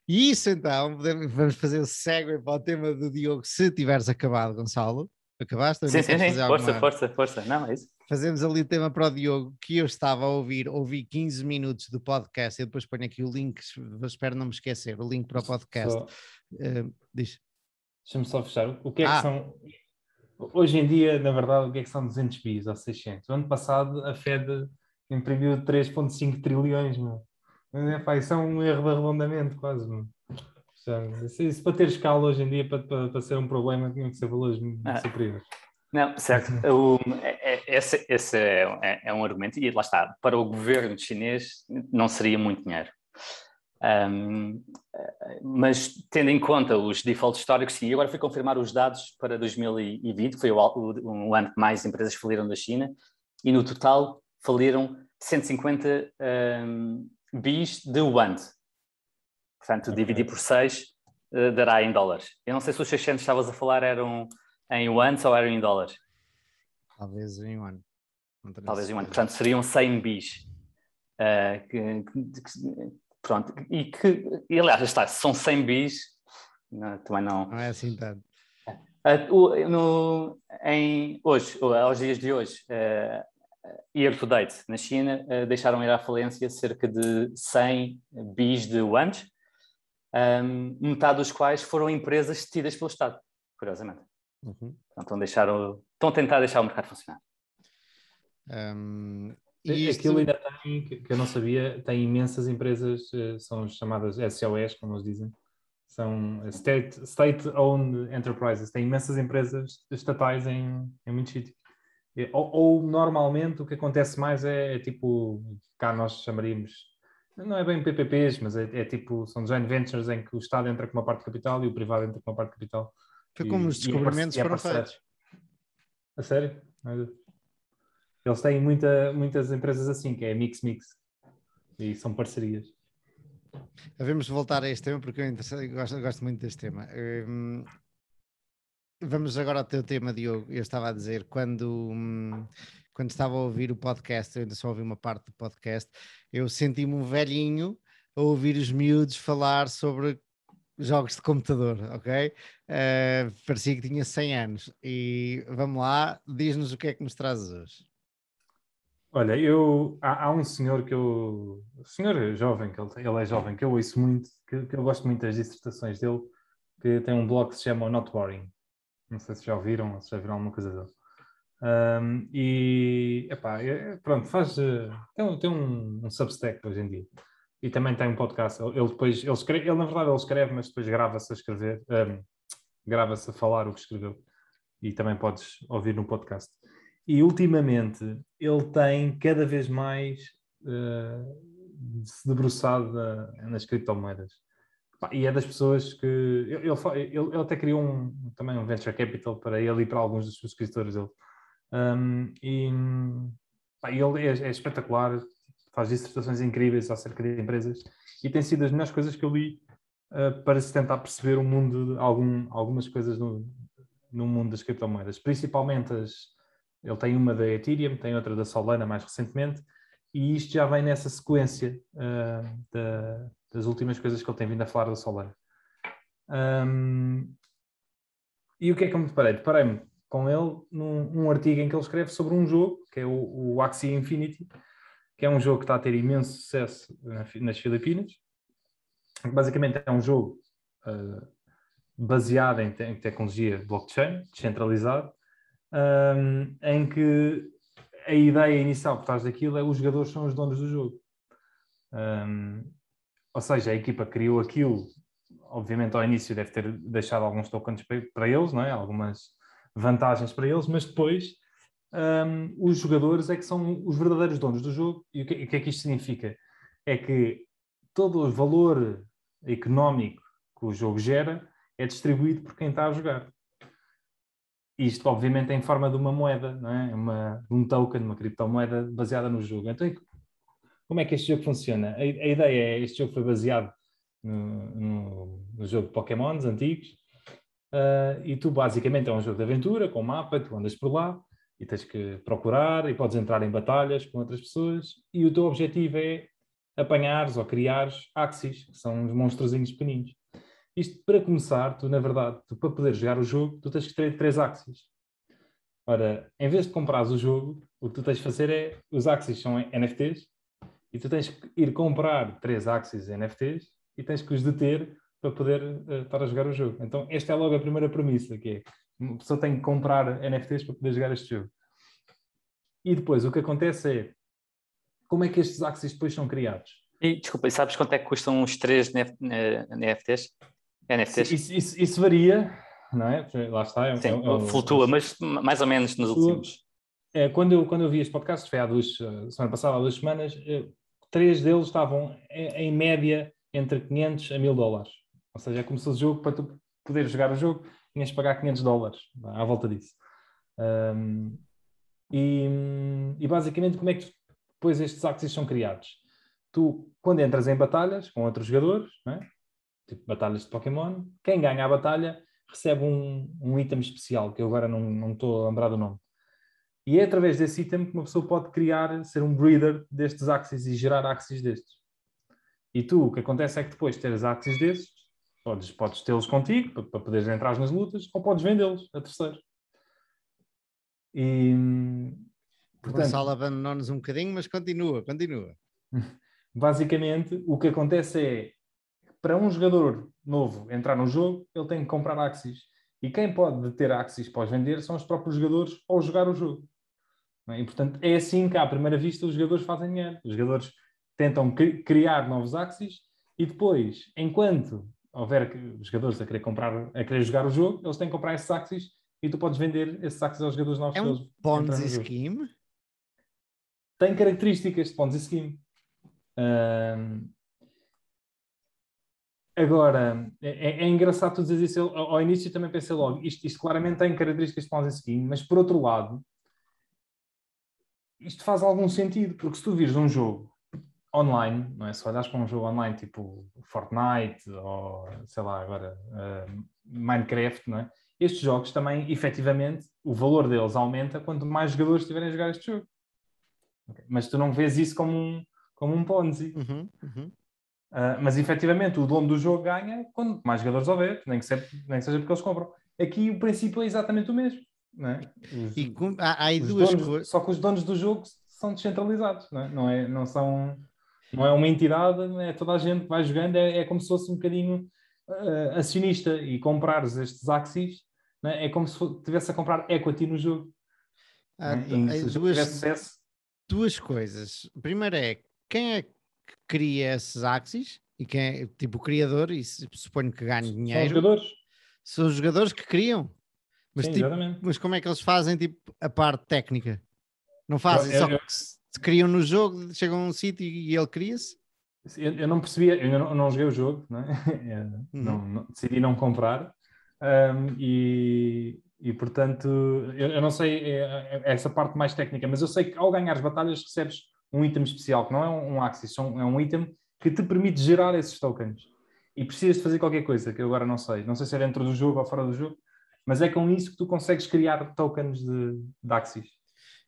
E isso então, vamos fazer o segue para o tema do Diogo, se tiveres acabado, Gonçalo. Acabaste? Sim, sim, sim. Força, alguma... força, força. Não, é isso. Fazemos ali o tema para o Diogo, que eu estava a ouvir, ouvi 15 minutos do podcast, e depois ponho aqui o link, espero não me esquecer, o link para o podcast. Só... Uh, diz. Deixa-me só fechar. O que é que ah. são Hoje em dia, na verdade, o que é que são 200 bis ou 600? O ano passado a Fed imprimiu 3,5 trilhões, meu. É, pá, isso é um erro de arredondamento, quase, meu. Isso, para ter escala hoje em dia, para, para, para ser um problema, tinham que ser valores ah. superiores. Não, certo. [LAUGHS] o, é, é, esse, esse é, é, é, um argumento, e lá está, para o governo chinês não seria muito dinheiro. Um, mas tendo em conta os defaults históricos, sim, agora fui confirmar os dados para 2020, que foi o, o, um ano que mais empresas faliram da China, e no total faliram 150 um, bis de yuan. Portanto, okay. dividir por 6 uh, eh, dará em dólares. Eu não sei se os 600 que estavas a falar eram em yuan ou eram em dólares. Talvez em yuan. Talvez em yuan. Portanto, seriam 100 bis. Uh, que, que, Pronto, e que, e, aliás, está, são 100 bis, não, também não. Não é assim tanto. Uh, no, em, hoje, aos dias de hoje, uh, year to date, na China, uh, deixaram ir à falência cerca de 100 bis de yuans, um, metade dos quais foram empresas tidas pelo Estado, curiosamente. Uhum. Então, deixaram, estão a tentar deixar o mercado funcionar. Um, e isto... Aquilo ainda tem, que eu não sabia, tem imensas empresas, eh, são chamadas SOS, como eles dizem, são state, state owned enterprises, tem imensas empresas estatais em, em muitos sítios. Ou, ou, normalmente o que acontece mais é, é, tipo, cá nós chamaríamos, não é bem PPPs, mas é, é, tipo, são joint ventures em que o Estado entra com uma parte de capital e o privado entra com uma parte de capital. Foi como e, os descobrimentos foram feitos. A sério? Eles têm muita, muitas empresas assim, que é Mix Mix. E são parcerias. Vamos voltar a este tema porque eu gosto, gosto muito deste tema. Um, vamos agora ao teu tema, Diogo. Eu estava a dizer, quando, um, quando estava a ouvir o podcast, eu ainda só ouvi uma parte do podcast, eu senti-me um velhinho a ouvir os miúdos falar sobre jogos de computador, ok? Uh, parecia que tinha 100 anos. E vamos lá, diz-nos o que é que nos trazes hoje. Olha, eu há, há, um senhor que eu. Senhor jovem, que ele, ele é jovem, que eu ouço muito, que, que, eu gosto muito das dissertações dele, que tem um blog que se chama Not Boring. Não sei se já ouviram, se já viram alguma coisa dele. Um, e epá, é, pronto, faz. Eh, tem, tem um, um Substack hoje em dia. E também tem um podcast. Ele depois, ele, escreve, ele na verdade ele escreve, mas depois grava-se a escrever, um, grava-se a falar o que escreveu. E também podes ouvir no podcast. E ultimamente ele tem cada vez mais uh, se debruçado nas criptomoedas. E é das pessoas que. Ele, ele, ele até criou um, também um venture capital para ele e para alguns dos seus escritores. Ele um, e pá, ele é, é, espetacular, faz dissertações incríveis acerca de empresas e tem sido das melhores coisas que eu li uh, para se tentar perceber o mundo, algum, algumas coisas no, no mundo das criptomoedas, principalmente as. Ele tem uma da Ethereum, tem outra da Solana mais recentemente, e isto já vem nessa sequência uh, da, das últimas coisas que ele tem vindo a falar da Solana. Um, e o que é que eu me deparei? Deparei-me com ele num um artigo em que ele escreve sobre um jogo, que é o, o Axie Infinity, que é um jogo que está a ter imenso sucesso nas Filipinas. Basicamente é um jogo uh, baseado em, te em, tecnologia blockchain, descentralizado, um, em que a ideia inicial por trás daquilo é os jogadores são os donos do jogo. Um, ou seja, a equipa criou aquilo, obviamente ao início deve ter deixado alguns tokens para eles, não é? algumas vantagens para eles, mas depois um, os jogadores é que são os verdadeiros donos do jogo. E o que, o que é que isto significa? É que todo o valor económico que o jogo gera é distribuído por quem está a jogar. Isto, obviamente, é em forma de uma moeda, não é? uma, um token, uma criptomoeda baseada no jogo. Então, como é que este jogo funciona? A, a ideia é este jogo foi baseado no, no, no jogo de Pokémons antigos, Uh, e tu basicamente é um jogo de aventura com mapa, tu andas por lá e tens que procurar e podes entrar em batalhas com outras pessoas e o teu objetivo é apanhares ou criares axis, que são uns monstrozinhos pequeninos. Isto para começar, tu na verdade, tu, para poder jogar o jogo, tu tens que ter três axis. Ora, em vez de comprares o jogo, o que tu tens de fazer é, os axis são NFTs e tu tens que ir comprar três axis NFTs e tens que os deter para poder uh, estar a jogar o jogo. Então, esta é logo a primeira premissa, que é uma pessoa tem que comprar NFTs para poder jogar este jogo. E depois, o que acontece é, como é que estes axis depois são criados? E, desculpa, e sabes quanto é que custam os três NFTs? NFTs? Isso, isso, isso varia, não é? Lá está. É, Sim, é, é, flutua, mas mais ou menos nos últimos. É, quando, eu, quando eu vi este podcast, foi há duas, semana passada, há duas semanas, eh, três deles estavam em, média entre 500 a 1000 dólares. Ou seja, é como se o jogo, para tu poder jogar o jogo, tinhas de pagar 500 dólares à volta disso. Um, e, e, basicamente, como é que depois estes axis são criados? Tu, quando entras em batalhas com outros jogadores, é? Tipo batalhas de Pokémon, quem ganha a batalha recebe um, um item especial, que eu agora não, não estou a lembrar do nome. E é através desse item que uma pessoa pode criar, ser um breeder destes axis e gerar axis destes. E tu, o que acontece é que depois de teres axis desses, Podes, podes tê-los contigo para, poderes entrar nas lutas ou podes vendê-los a terceiros. E, portanto, Gonçalo abandonou-nos um bocadinho, mas continua, continua. [LAUGHS] Basicamente, o que acontece é para um jogador novo entrar no jogo, ele tem que comprar Axis. E quem pode ter Axis pós vender são os próprios jogadores ao jogar o jogo. É? E, portanto, é assim que, à primeira vista, os jogadores fazem dinheiro. Os jogadores tentam criar novos Axis e depois, enquanto houver jogadores a querer comprar, a querer jogar o jogo, eles têm que comprar esses axis e tu podes vender esses axis aos jogadores novos. É um Ponzi Scheme? Tem características de Ponzi Scheme. Um, agora, é, é, engraçado tu dizer isso. Eu, ao início também pensei logo, isto, isto claramente tem características de Ponzi Scheme, mas por outro lado, isto faz algum sentido, porque se tu vires um jogo online, não é? Se olhares para um jogo online tipo Fortnite ou sei lá agora uh, Minecraft, não é? Estes jogos também, efetivamente, o valor deles aumenta quanto mais jogadores estiverem a jogar este jogo. Okay. Mas tu não vês isso como um, como um Ponzi. Uhum, uhum. Uh, mas efetivamente o dono do jogo ganha quando mais jogadores houver, nem que, seja, nem que seja porque eles compram. Aqui o princípio é exatamente o mesmo. Não é? Os, e com, há, há duas donos, Só que os donos do jogo são descentralizados, não é? Não, é, não são não é uma entidade, é toda a gente que vai jogando, é, é como se fosse um bocadinho uh, acionista e comprares estes axis é? é como se estivesse a comprar equity no jogo. Ah, é? duas, duas coisas. Primeiro é quem é que cria esses axis e quem é tipo o criador, e suponho que ganhe dinheiro. São os jogadores. São os jogadores que criam. Mas, Sim, tipo, mas como é que eles fazem tipo, a parte técnica? Não fazem, eu, só eu, que se criam no jogo, chegam a um sítio e ele cria-se? Eu, eu, não percebia, eu não, não joguei o jogo, não, é? [LAUGHS] uhum. não, não decidi não comprar um, e, e portanto eu, não sei é, é, é, essa parte mais técnica, mas eu sei que ao ganhar as batalhas recebes um item especial, que não é um, um Axis, é um item que te permite gerar esses tokens. E precisas de fazer qualquer coisa, que eu agora não sei. Não sei se é dentro do jogo ou fora do jogo, mas é com isso que tu consegues criar tokens de, de Axis.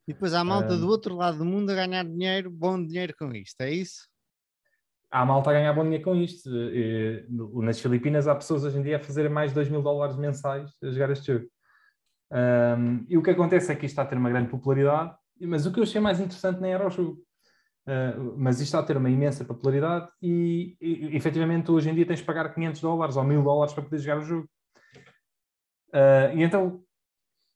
E depois há a malta do outro lado do mundo a ganhar dinheiro, bom dinheiro com isto, é isso? Há a malta a ganhar bom dinheiro com isto. Nas Filipinas há pessoas hoje em dia a fazer mais de 2 mil dólares mensais a jogar este jogo. E o que acontece é que isto está a ter uma grande popularidade, mas o que eu achei mais interessante nem era o jogo. Uh, mas isto está a ter uma imensa popularidade e, e, efetivamente hoje em dia tens de pagar 500 dólares ou 1000 dólares para poder jogar o jogo. Uh, e então,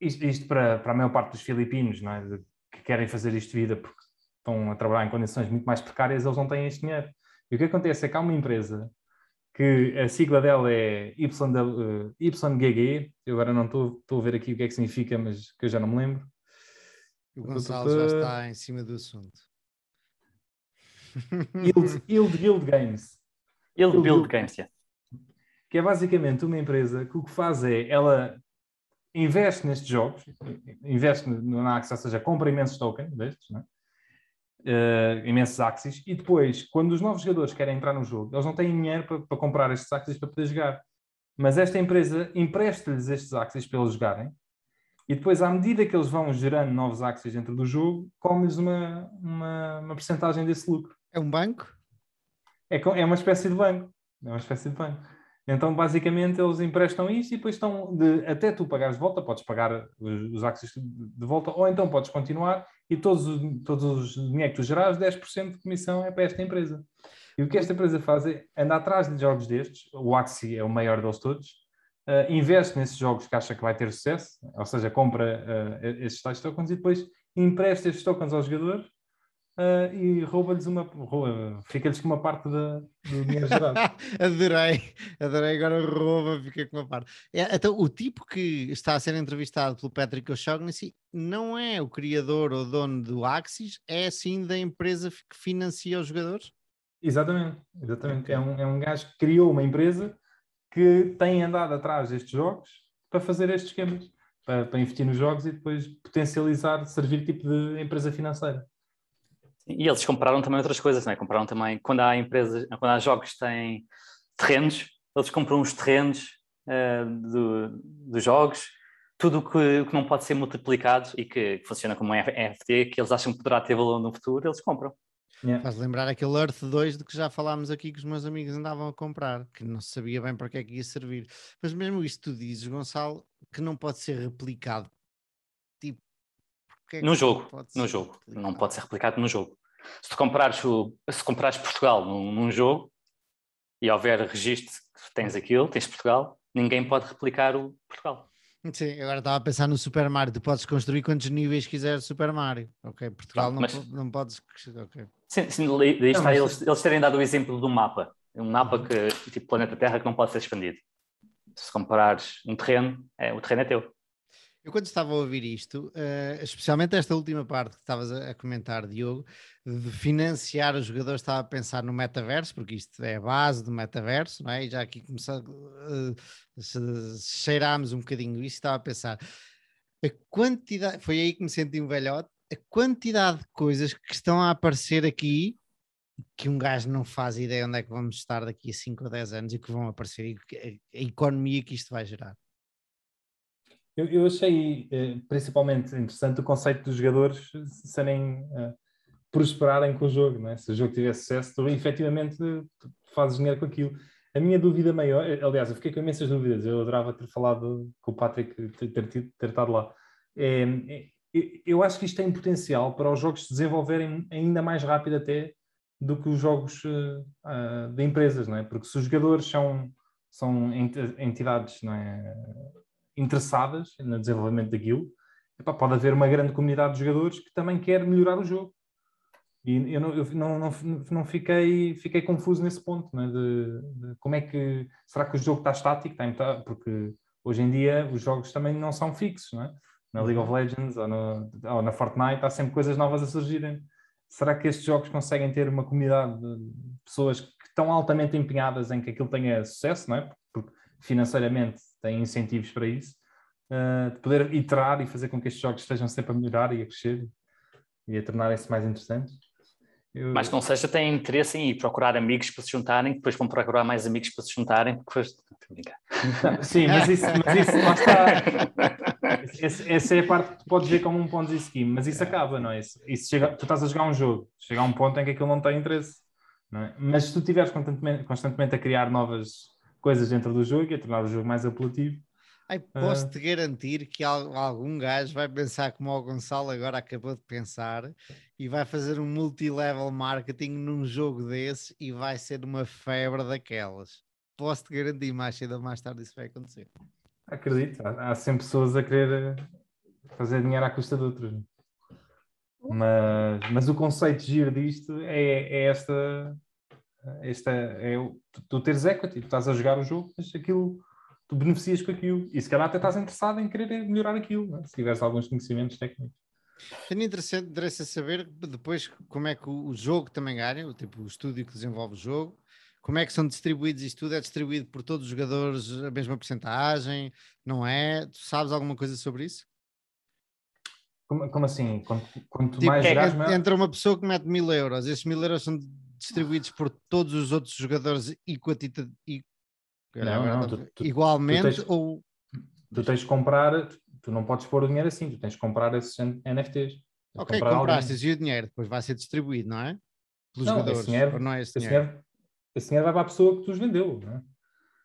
isto, isto, para, para a maior parte dos filipinos, é? de, que querem fazer isto de vida porque estão a trabalhar em condições muito mais precárias, eles não têm este dinheiro. E o que acontece é que há uma empresa que a sigla dela é YGG, eu agora não estou, estou a ver aqui o que é que significa, mas que eu já não me lembro. O Gonçalo já está em cima do assunto. Yield, Yield Games. Yield Build Games, yeah. Que é basicamente uma empresa que o que faz é, ela investe nestes jogos, investe na Axis, ou seja, compra imensos tokens destes, né? uh, imensos Axis, e depois, quando os novos jogadores querem entrar no jogo, eles não têm dinheiro para, para comprar estes Axis para poder jogar. Mas esta empresa empresta-lhes estes Axis para eles jogarem, e depois, à medida que eles vão gerando novos Axis dentro do jogo, come-lhes uma, uma, uma porcentagem desse lucro. É um banco? É, é uma espécie de banco. É uma espécie de banco. Então, basicamente, eles emprestam isto e depois estão de, até tu pagares de volta, podes pagar os, os de volta, ou então podes continuar e todos, todos os dinheiro que tu gerares, 10% de comissão é para esta empresa. E o que esta empresa faz é andar atrás de jogos destes, o Axie é o maior deles todos, uh, investe nesses jogos que acha que vai ter sucesso, ou seja, compra uh, esses tais tokens e depois empresta estes tokens aos jogadores uh, e rouba-lhes uma. Rouba, fica-lhes com uma parte da, do dinheiro gerado. [LAUGHS] adorei, adorei. Agora rouba, fica com uma parte. É, então, o tipo que está a ser entrevistado pelo Patrick O'Shaughnessy não é o criador ou dono do Axis, é sim da empresa que financia os jogadores? Exatamente, exatamente. É um, é um gajo que criou uma empresa que tem andado atrás destes jogos para fazer estes esquemas, para, para investir nos jogos e depois potencializar, servir tipo de empresa financeira. E eles compraram também outras coisas, não é? Compraram também, quando há empresas, quando há jogos que têm terrenos, eles compram os terrenos uh, do, dos jogos, tudo o que, que, não pode ser multiplicado e que, que, funciona como um NFT, que eles acham que poderá ter valor no futuro, eles compram. Yeah. Faz lembrar aquele Earth 2 de que já falámos aqui que os meus amigos andavam a comprar, que não se sabia bem para que é que ia servir. Mas mesmo isto tu dizes, Gonçalo, que não pode ser replicado é no jogo, no jogo. Não pode ser replicado no jogo. Se tu comprares, o, se comprares Portugal num, num jogo e houver registro que tens aquilo, tens Portugal, ninguém pode replicar o Portugal. Sim, agora estava a pensar no Super Mario. Tu podes construir quantos níveis quiseres Super Mario. Ok, Portugal não, mas... não, não podes. Okay. Sim, sim daí está mas... eles, eles terem dado o exemplo do mapa. Um mapa uhum. que, tipo planeta Terra, que não pode ser expandido. Se comparares um terreno, é, o terreno é teu. Eu quando estava a ouvir isto, uh, especialmente esta última parte que estavas a, a, comentar, Diogo, de financiar os jogadores, estava a pensar no metaverso, porque isto é a base do metaverso, não é? E já aqui começou, uh, cheirámos um bocadinho isso, estava a pensar, a quantidade, foi aí que me senti um velhote, a quantidade de coisas que estão a aparecer aqui que um gajo não faz ideia onde é que vamos estar daqui a 5 ou 10 anos e que vão aparecer e a economia que isto vai gerar. Eu, eu achei eh, principalmente interessante o conceito dos jogadores serem uh, prosperarem com o jogo, não é? Se o jogo tiver sucesso, tu efetivamente fazes dinheiro com aquilo. A minha dúvida maior, eh, aliás, eu fiquei com imensas dúvidas, eu adorava ter falado com o Patrick, ter, ter, ter estado lá. É, eu acho que isto tem potencial para os jogos se desenvolverem ainda mais rápido até do que os jogos uh, de empresas, não é? Porque se os jogadores são, são entidades não é? Interessadas no desenvolvimento daquilo epá, pode haver uma grande comunidade de jogadores que também quer melhorar o jogo. E eu não, eu não, não, não fiquei, fiquei confuso nesse ponto, né? de, de, como é que. Será que o jogo está estático? Está, porque hoje em dia os jogos também não são fixos, é? Na League of. Legends ou, no, ou na Fortnite há sempre coisas novas a surgirem. Será que estes jogos conseguem ter uma comunidade de pessoas que estão altamente empenhadas em que aquilo tenha sucesso, não é? Porque financeiramente têm incentivos para isso, uh, de poder iterar e fazer com que estes jogos estejam sempre a melhorar e a crescer e a tornarem-se mais interessantes? Eu... Mas não seja, têm interesse em ir procurar amigos para se juntarem, depois vão procurar mais amigos para se juntarem, depois. [LAUGHS] Sim, mas isso, mas isso lá está. Essa é a parte que tu podes ver como um ponto de scheme, mas isso acaba, não é? Isso, isso chega, tu estás a jogar um jogo, chega a um ponto em que aquilo não tem interesse. É? Mas se tu estiveres constantemente, constantemente a criar novas coisas dentro do jogo e a tornar o jogo mais apelativo, Ai, posso-te uh... garantir que algum gajo vai pensar como o Gonçalo agora acabou de pensar e vai fazer um multilevel marketing num jogo desse e vai ser uma febre daquelas. Posso-te garantir, mais cedo ou mais tarde isso vai acontecer. Acredito, há, sempre pessoas a querer eh, fazer dinheiro à custa de outros. Mas, mas o conceito de giro disto é, é esta, esta é o, tu, teres equity, tu estás a jogar o jogo, mas aquilo tu beneficias com aquilo. E se calhar até estás interessado em querer melhorar aquilo, é? se tiveres alguns conhecimentos técnicos. Seria interessante, interessa saber depois como é que o jogo também ganha, o tipo o estúdio que desenvolve o jogo, como é que são distribuídos isto tudo? É distribuído por todos os jogadores a mesma porcentagem? Não é? Tu sabes alguma coisa sobre isso? Como, como assim? Quanto, quanto tipo, mais é jogares, Entra uma pessoa que mete mil euros, esses mil euros são distribuídos por todos os outros jogadores equatita, não, não, tu, tu, igualmente tu tens, ou tu tens de comprar, tu não podes pôr o dinheiro assim, tu tens de comprar esses NFTs. Ok, compraste e o dinheiro depois vai ser distribuído, não é? Pelos não, jogadores, dinheiro, não é esse, esse dinheiro? dinheiro? Esse dinheiro vai para a pessoa que tu os vendeu, não é?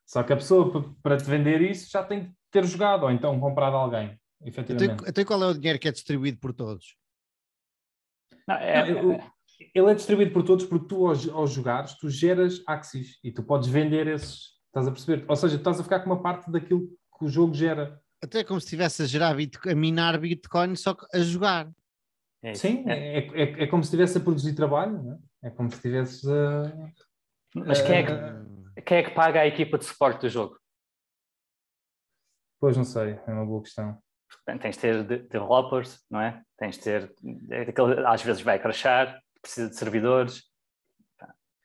Só que a pessoa, para te vender isso, já tem que ter jogado ou então comprado alguém, efetivamente. Até, até qual é o dinheiro que é distribuído por todos? Não, é, não, é, ele é distribuído por todos porque tu, ao, ao jogares, tu geras Axis e tu podes vender esses, Estás a perceber? Ou seja, estás a ficar com uma parte daquilo que o jogo gera. Até como se estivesse a gerar a minar Bitcoin, só que a jogar. É Sim, é, é, é, como se estivesse a produzir trabalho, não é? é como se estivesse a. Mas quem é, que, quem é que paga a equipa de suporte do jogo? Pois não sei, é uma boa questão. Tens de ter developers, não é? Tens de ter. Às vezes vai crashar, precisa de servidores.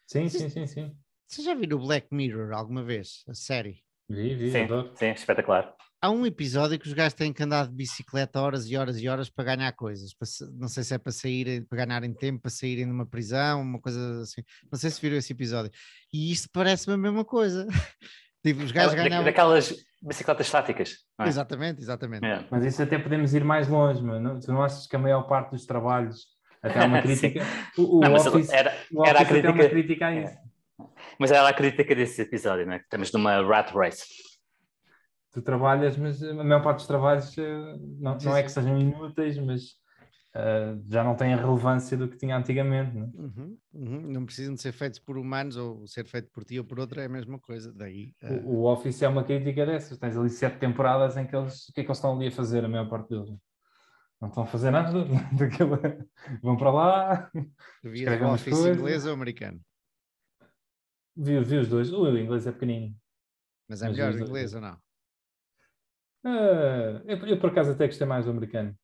Sim, sim, sim, sim. Você já viu o Black Mirror alguma vez? A série? Vi, vi, sim, adoro. sim, espetacular. Há um episódio que os gajos têm que andar de bicicleta horas e horas e horas para ganhar coisas. Para, não sei se é para sair, para ganharem tempo, para saírem de uma prisão, uma coisa assim. Não sei se viram esse episódio. E isto parece-me a mesma coisa. [LAUGHS] tipo, os gajos ganhavam... Daquelas bicicletas estáticas. É? Exatamente, exatamente. É. Mas isso até podemos ir mais longe, mano. Tu não achas que a maior parte dos trabalhos, até uma [LAUGHS] crítica... o, o não, Office, era, o Office era a crítica... uma crítica a é. isso. Mas era a crítica desse episódio, não é? Estamos numa rat race. Tu trabalhas, mas a maior parte dos trabalhos eh, não, não é que sejam inúteis, mas uh, já não têm a relevância do que tinha antigamente. Não, é? uhum, uhum. não precisam de ser feitos por humanos ou ser feito por ti ou por outro, é a mesma coisa. Daí, uh... o, o, Office é uma crítica dessas. Tens ali sete temporadas em que eles. O que é que eles estão ali a fazer, a maior parte deles? Não estão a fazer nada daquilo. [LAUGHS] Vão para lá. Vias o Office coisas. inglês ou americano? Vi, vi os dois. O inglês é pequenino. Mas é melhor o inglês ou não? Uh, eu, eu, por acaso até gostei mais do americano.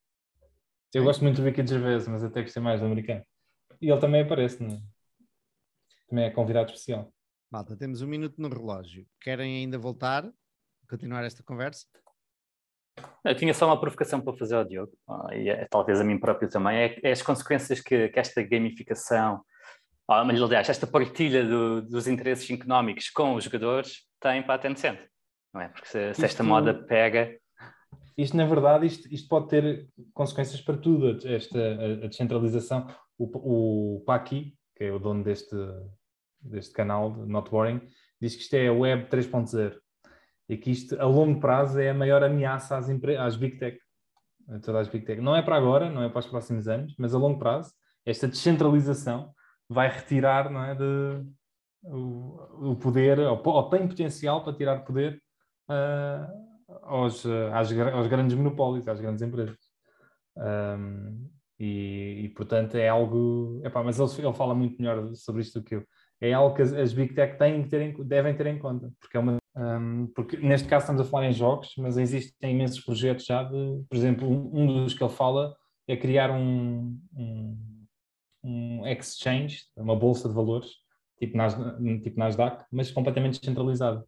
Eu Sim. gosto muito do Ricky Gervais, mas até gostei mais do americano. E ele também aparece, né? também é convidado especial. Malta, temos um minuto no relógio. Querem ainda voltar? Continuar esta conversa? Eu tinha só uma provocação para fazer ao Diogo, e é, talvez a mim próprio também, é, é as consequências que, que esta gamificação ah, mas aliás, esta partilha do, dos interesses económicos com os jogadores tem para a Tencent, não é? Porque se, se esta moda pega... Isto, na verdade, isto, isto pode ter consequências para tudo, esta a, a descentralização. O, o Paki, que é o dono deste, deste canal, Not Boring, diz que isto é a Web 3.0 e que isto, a longo prazo, é a maior ameaça às, às Big Tech. A todas as Big Tech. Não é para agora, não é para os próximos anos, mas a longo prazo, esta descentralização vai retirar não é, de, o, o poder, ou, ou, tem potencial para tirar poder uh, aos, às, aos grandes monopólios, às grandes empresas. Um, e, e, portanto é algo. Epá, mas ele, ele fala muito melhor sobre isto do que eu. É algo que as, as Big Tech têm que ter em, devem ter em conta, porque é uma. Um, porque neste caso estamos a falar em jogos, mas existem imensos projetos já de, por exemplo, um, dos que ele fala é criar um, um, um exchange, uma bolsa de valores, tipo, Nas, tipo Nasdaq, mas completamente descentralizado,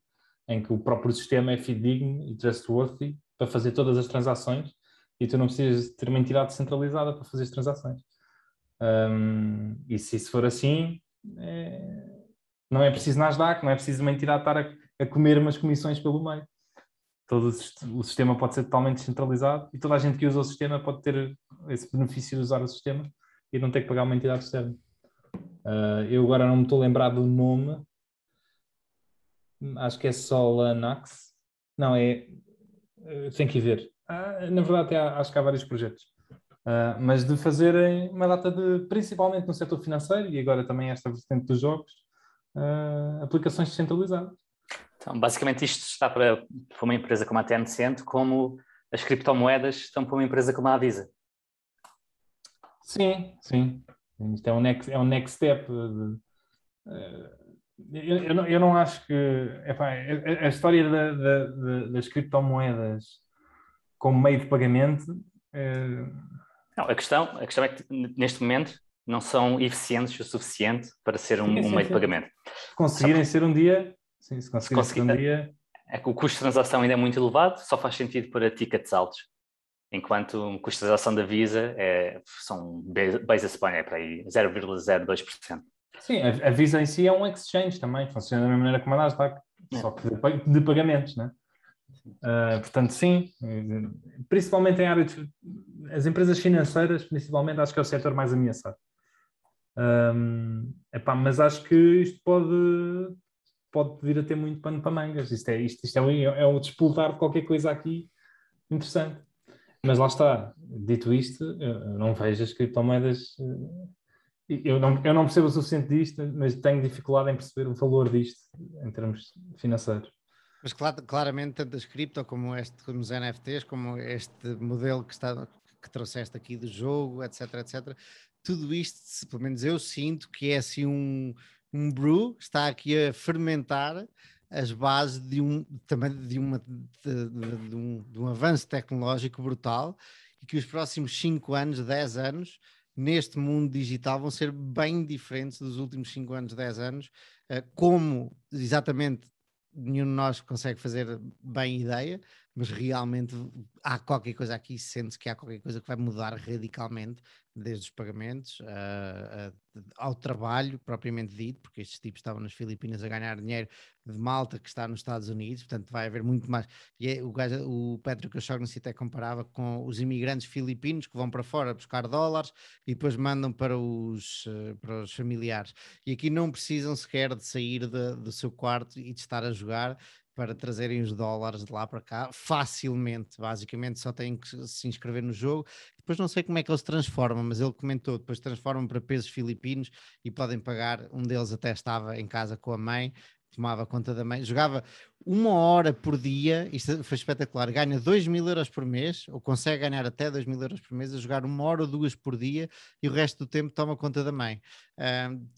em que o próprio sistema é fidedigno e trustworthy para fazer todas as transações e tu não precisas ter uma entidade centralizada para fazer as transações. Um, e se isso for assim, é... não é preciso Nasdaq, não é preciso uma entidade estar a, a comer umas comissões pelo meio. Todo o sistema pode ser totalmente descentralizado e toda a gente que usa o sistema pode ter esse benefício de usar o sistema e não ter que pagar uma entidade externa. Uh, eu agora não me estou a lembrar do nome, acho que é Solanax. Não, é. Tem que ir ver. Ah, na verdade, até acho que há vários projetos. Uh, mas de fazerem uma data de, principalmente no setor financeiro e agora também esta vertente dos jogos, uh, aplicações descentralizadas. Então, basicamente isto está para, para uma empresa como a Tencent, como as criptomoedas estão para uma empresa como a Avisa. Sim, sim. Isto é um next, é um next step. De, uh, eu, eu, não, eu não acho que epá, a, a, história da, da, das criptomoedas como meio de pagamento. Uh... Não, a, questão, a questão é que neste momento não são eficientes o suficiente para ser um, sim, sim, um meio sim. de pagamento. Se conseguirem ser um dia, sim, se conseguirem se dia. É que o custo de transação ainda é muito elevado, só faz sentido para tickets altos. Enquanto o custo de transação da Visa é, são basis point, é para aí 0,02%. Sim, a, Visa em si é um exchange também, funciona da mesma maneira como a Nasdaq, é. só que de, pagamentos, né? Uh, portanto, sim, principalmente em áreas. As empresas financeiras, principalmente, acho que é o setor mais ameaçado. Um, epá, mas acho que isto pode, pode vir a ter muito pano para mangas. Isto é, isto, isto é, um, é um despoltar de qualquer coisa aqui interessante. Mas lá está, dito isto, eu não vejo as criptomoedas. Eh, eu não, eu não percebo o suficiente disto, mas tenho dificuldade em perceber o valor disto em termos financeiros. Mas claramente, tanto as cripto como, este, como os NFTs, como este modelo que, está, que trouxeste aqui do jogo, etc, etc, tudo isto, pelo menos eu sinto que é assim um, um brew, está aqui a fermentar as bases de um, também de, uma, de, de, de, um, de um avanço tecnológico brutal e que os próximos 5 anos, 10 anos, neste mundo digital vão ser bem diferentes dos últimos 5 anos, 10 anos, eh, como exatamente nenhum de nós consegue fazer bem ideia, mas realmente há qualquer coisa aqui, sente-se que há qualquer coisa que vai mudar radicalmente, desde os pagamentos uh, uh, ao trabalho propriamente dito, porque estes tipos estavam nas Filipinas a ganhar dinheiro de malta que está nos Estados Unidos, portanto vai haver muito mais. E é, o, gajo, o O'Shaughnessy até comparava com os imigrantes filipinos que vão para fora buscar dólares e depois mandam para os, uh, para os familiares. E aqui não precisam sequer de sair de, do seu quarto e de estar a jogar, para trazerem os dólares de lá para cá facilmente. Basicamente, só têm que se inscrever no jogo. Depois não sei como é que eles transformam, mas ele comentou: depois transformam para pesos filipinos e podem pagar. Um deles até estava em casa com a mãe, tomava conta da mãe, jogava uma hora por dia. Isto foi espetacular. Ganha 2 mil euros por mês, ou consegue ganhar até 2 mil euros por mês, a jogar uma hora ou duas por dia e o resto do tempo toma conta da mãe.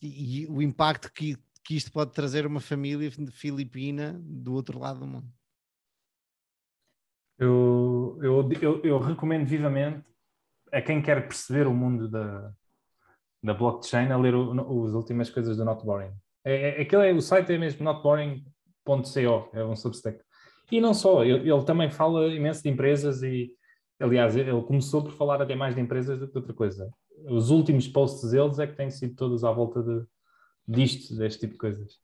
E, e o impacto que que isto pode trazer uma família filipina do outro lado do mundo. Eu, eu, eu, eu recomendo vivamente a quem quer perceber o mundo da, da blockchain a ler as últimas coisas do Not Boring. É, é, aquele é, o site é mesmo notboring.co, é um substack. E não só, ele, ele, também fala imenso de empresas e, aliás, ele começou por falar até mais de empresas do que outra coisa. Os últimos posts deles é que têm sido todos à volta de, disto, deste tipo de coisas.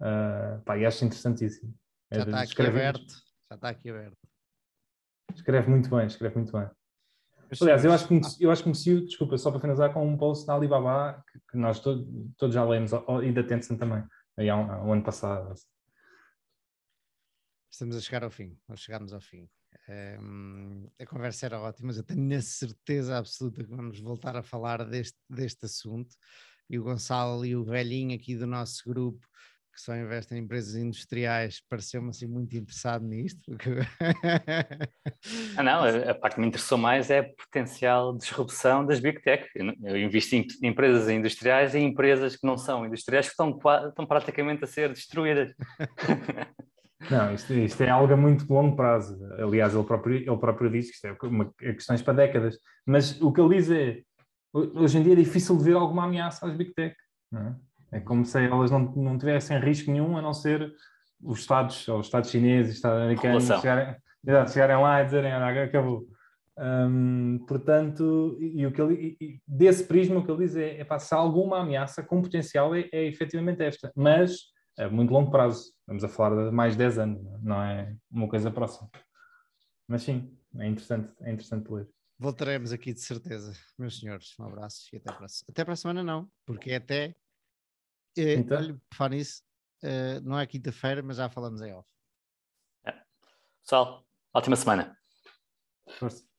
Uh, pá, e acho interessantíssimo. É já está aqui aberto. Já está aqui aberto. Escreve muito bem, escreve muito bem. Aliás, eu acho, que, eu acho que comecei, desculpa, só para finalizar, com um post da Alibaba que, que nós todos, todos já lemos, e da Tencent também, aí há um, há um ano passado. Assim. Estamos a chegar ao fim, nós chegamos ao fim. Um, a conversa era ótima, mas eu tenho a certeza absoluta que vamos voltar a falar deste, deste assunto e o Gonçalo e o velhinho aqui do nosso grupo, que só investe em empresas industriais, pareceu-me assim muito interessado nisto. [LAUGHS] ah, não, a, a, parte que me interessou mais é a potencial disrupção das Big Tech. Eu, eu invisto em, em empresas industriais e em empresas que não são industriais que estão, estão praticamente a ser destruídas. [LAUGHS] Não, isto, isto, é algo a muito longo prazo. Aliás, ele próprio, ele próprio diz que isto é uma, é questões para décadas. Mas o que ele diz é, hoje em dia é difícil de ver alguma ameaça às Big Tech. É? é? como se elas não, não tivessem risco nenhum, a não ser os Estados, ou os Estados chineses, os Estados americanos, chegarem, chegarem lá e dizerem, ah, acabou. Hum, portanto, e, o que ele, e, desse prisma, o que ele diz é, é se há alguma ameaça com potencial é, é efetivamente esta. Mas é muito longo prazo. Estamos a falar de mais de 10 anos, não é uma coisa próxima. Mas sim, é interessante, é interessante ler. Voltaremos aqui de certeza, meus senhores. Um abraço e até para a, até para a semana, não, porque é até. É, então? Olha, falar nisso, uh, não é quinta-feira, mas já falamos em off. É. Pessoal, ótima semana. Força.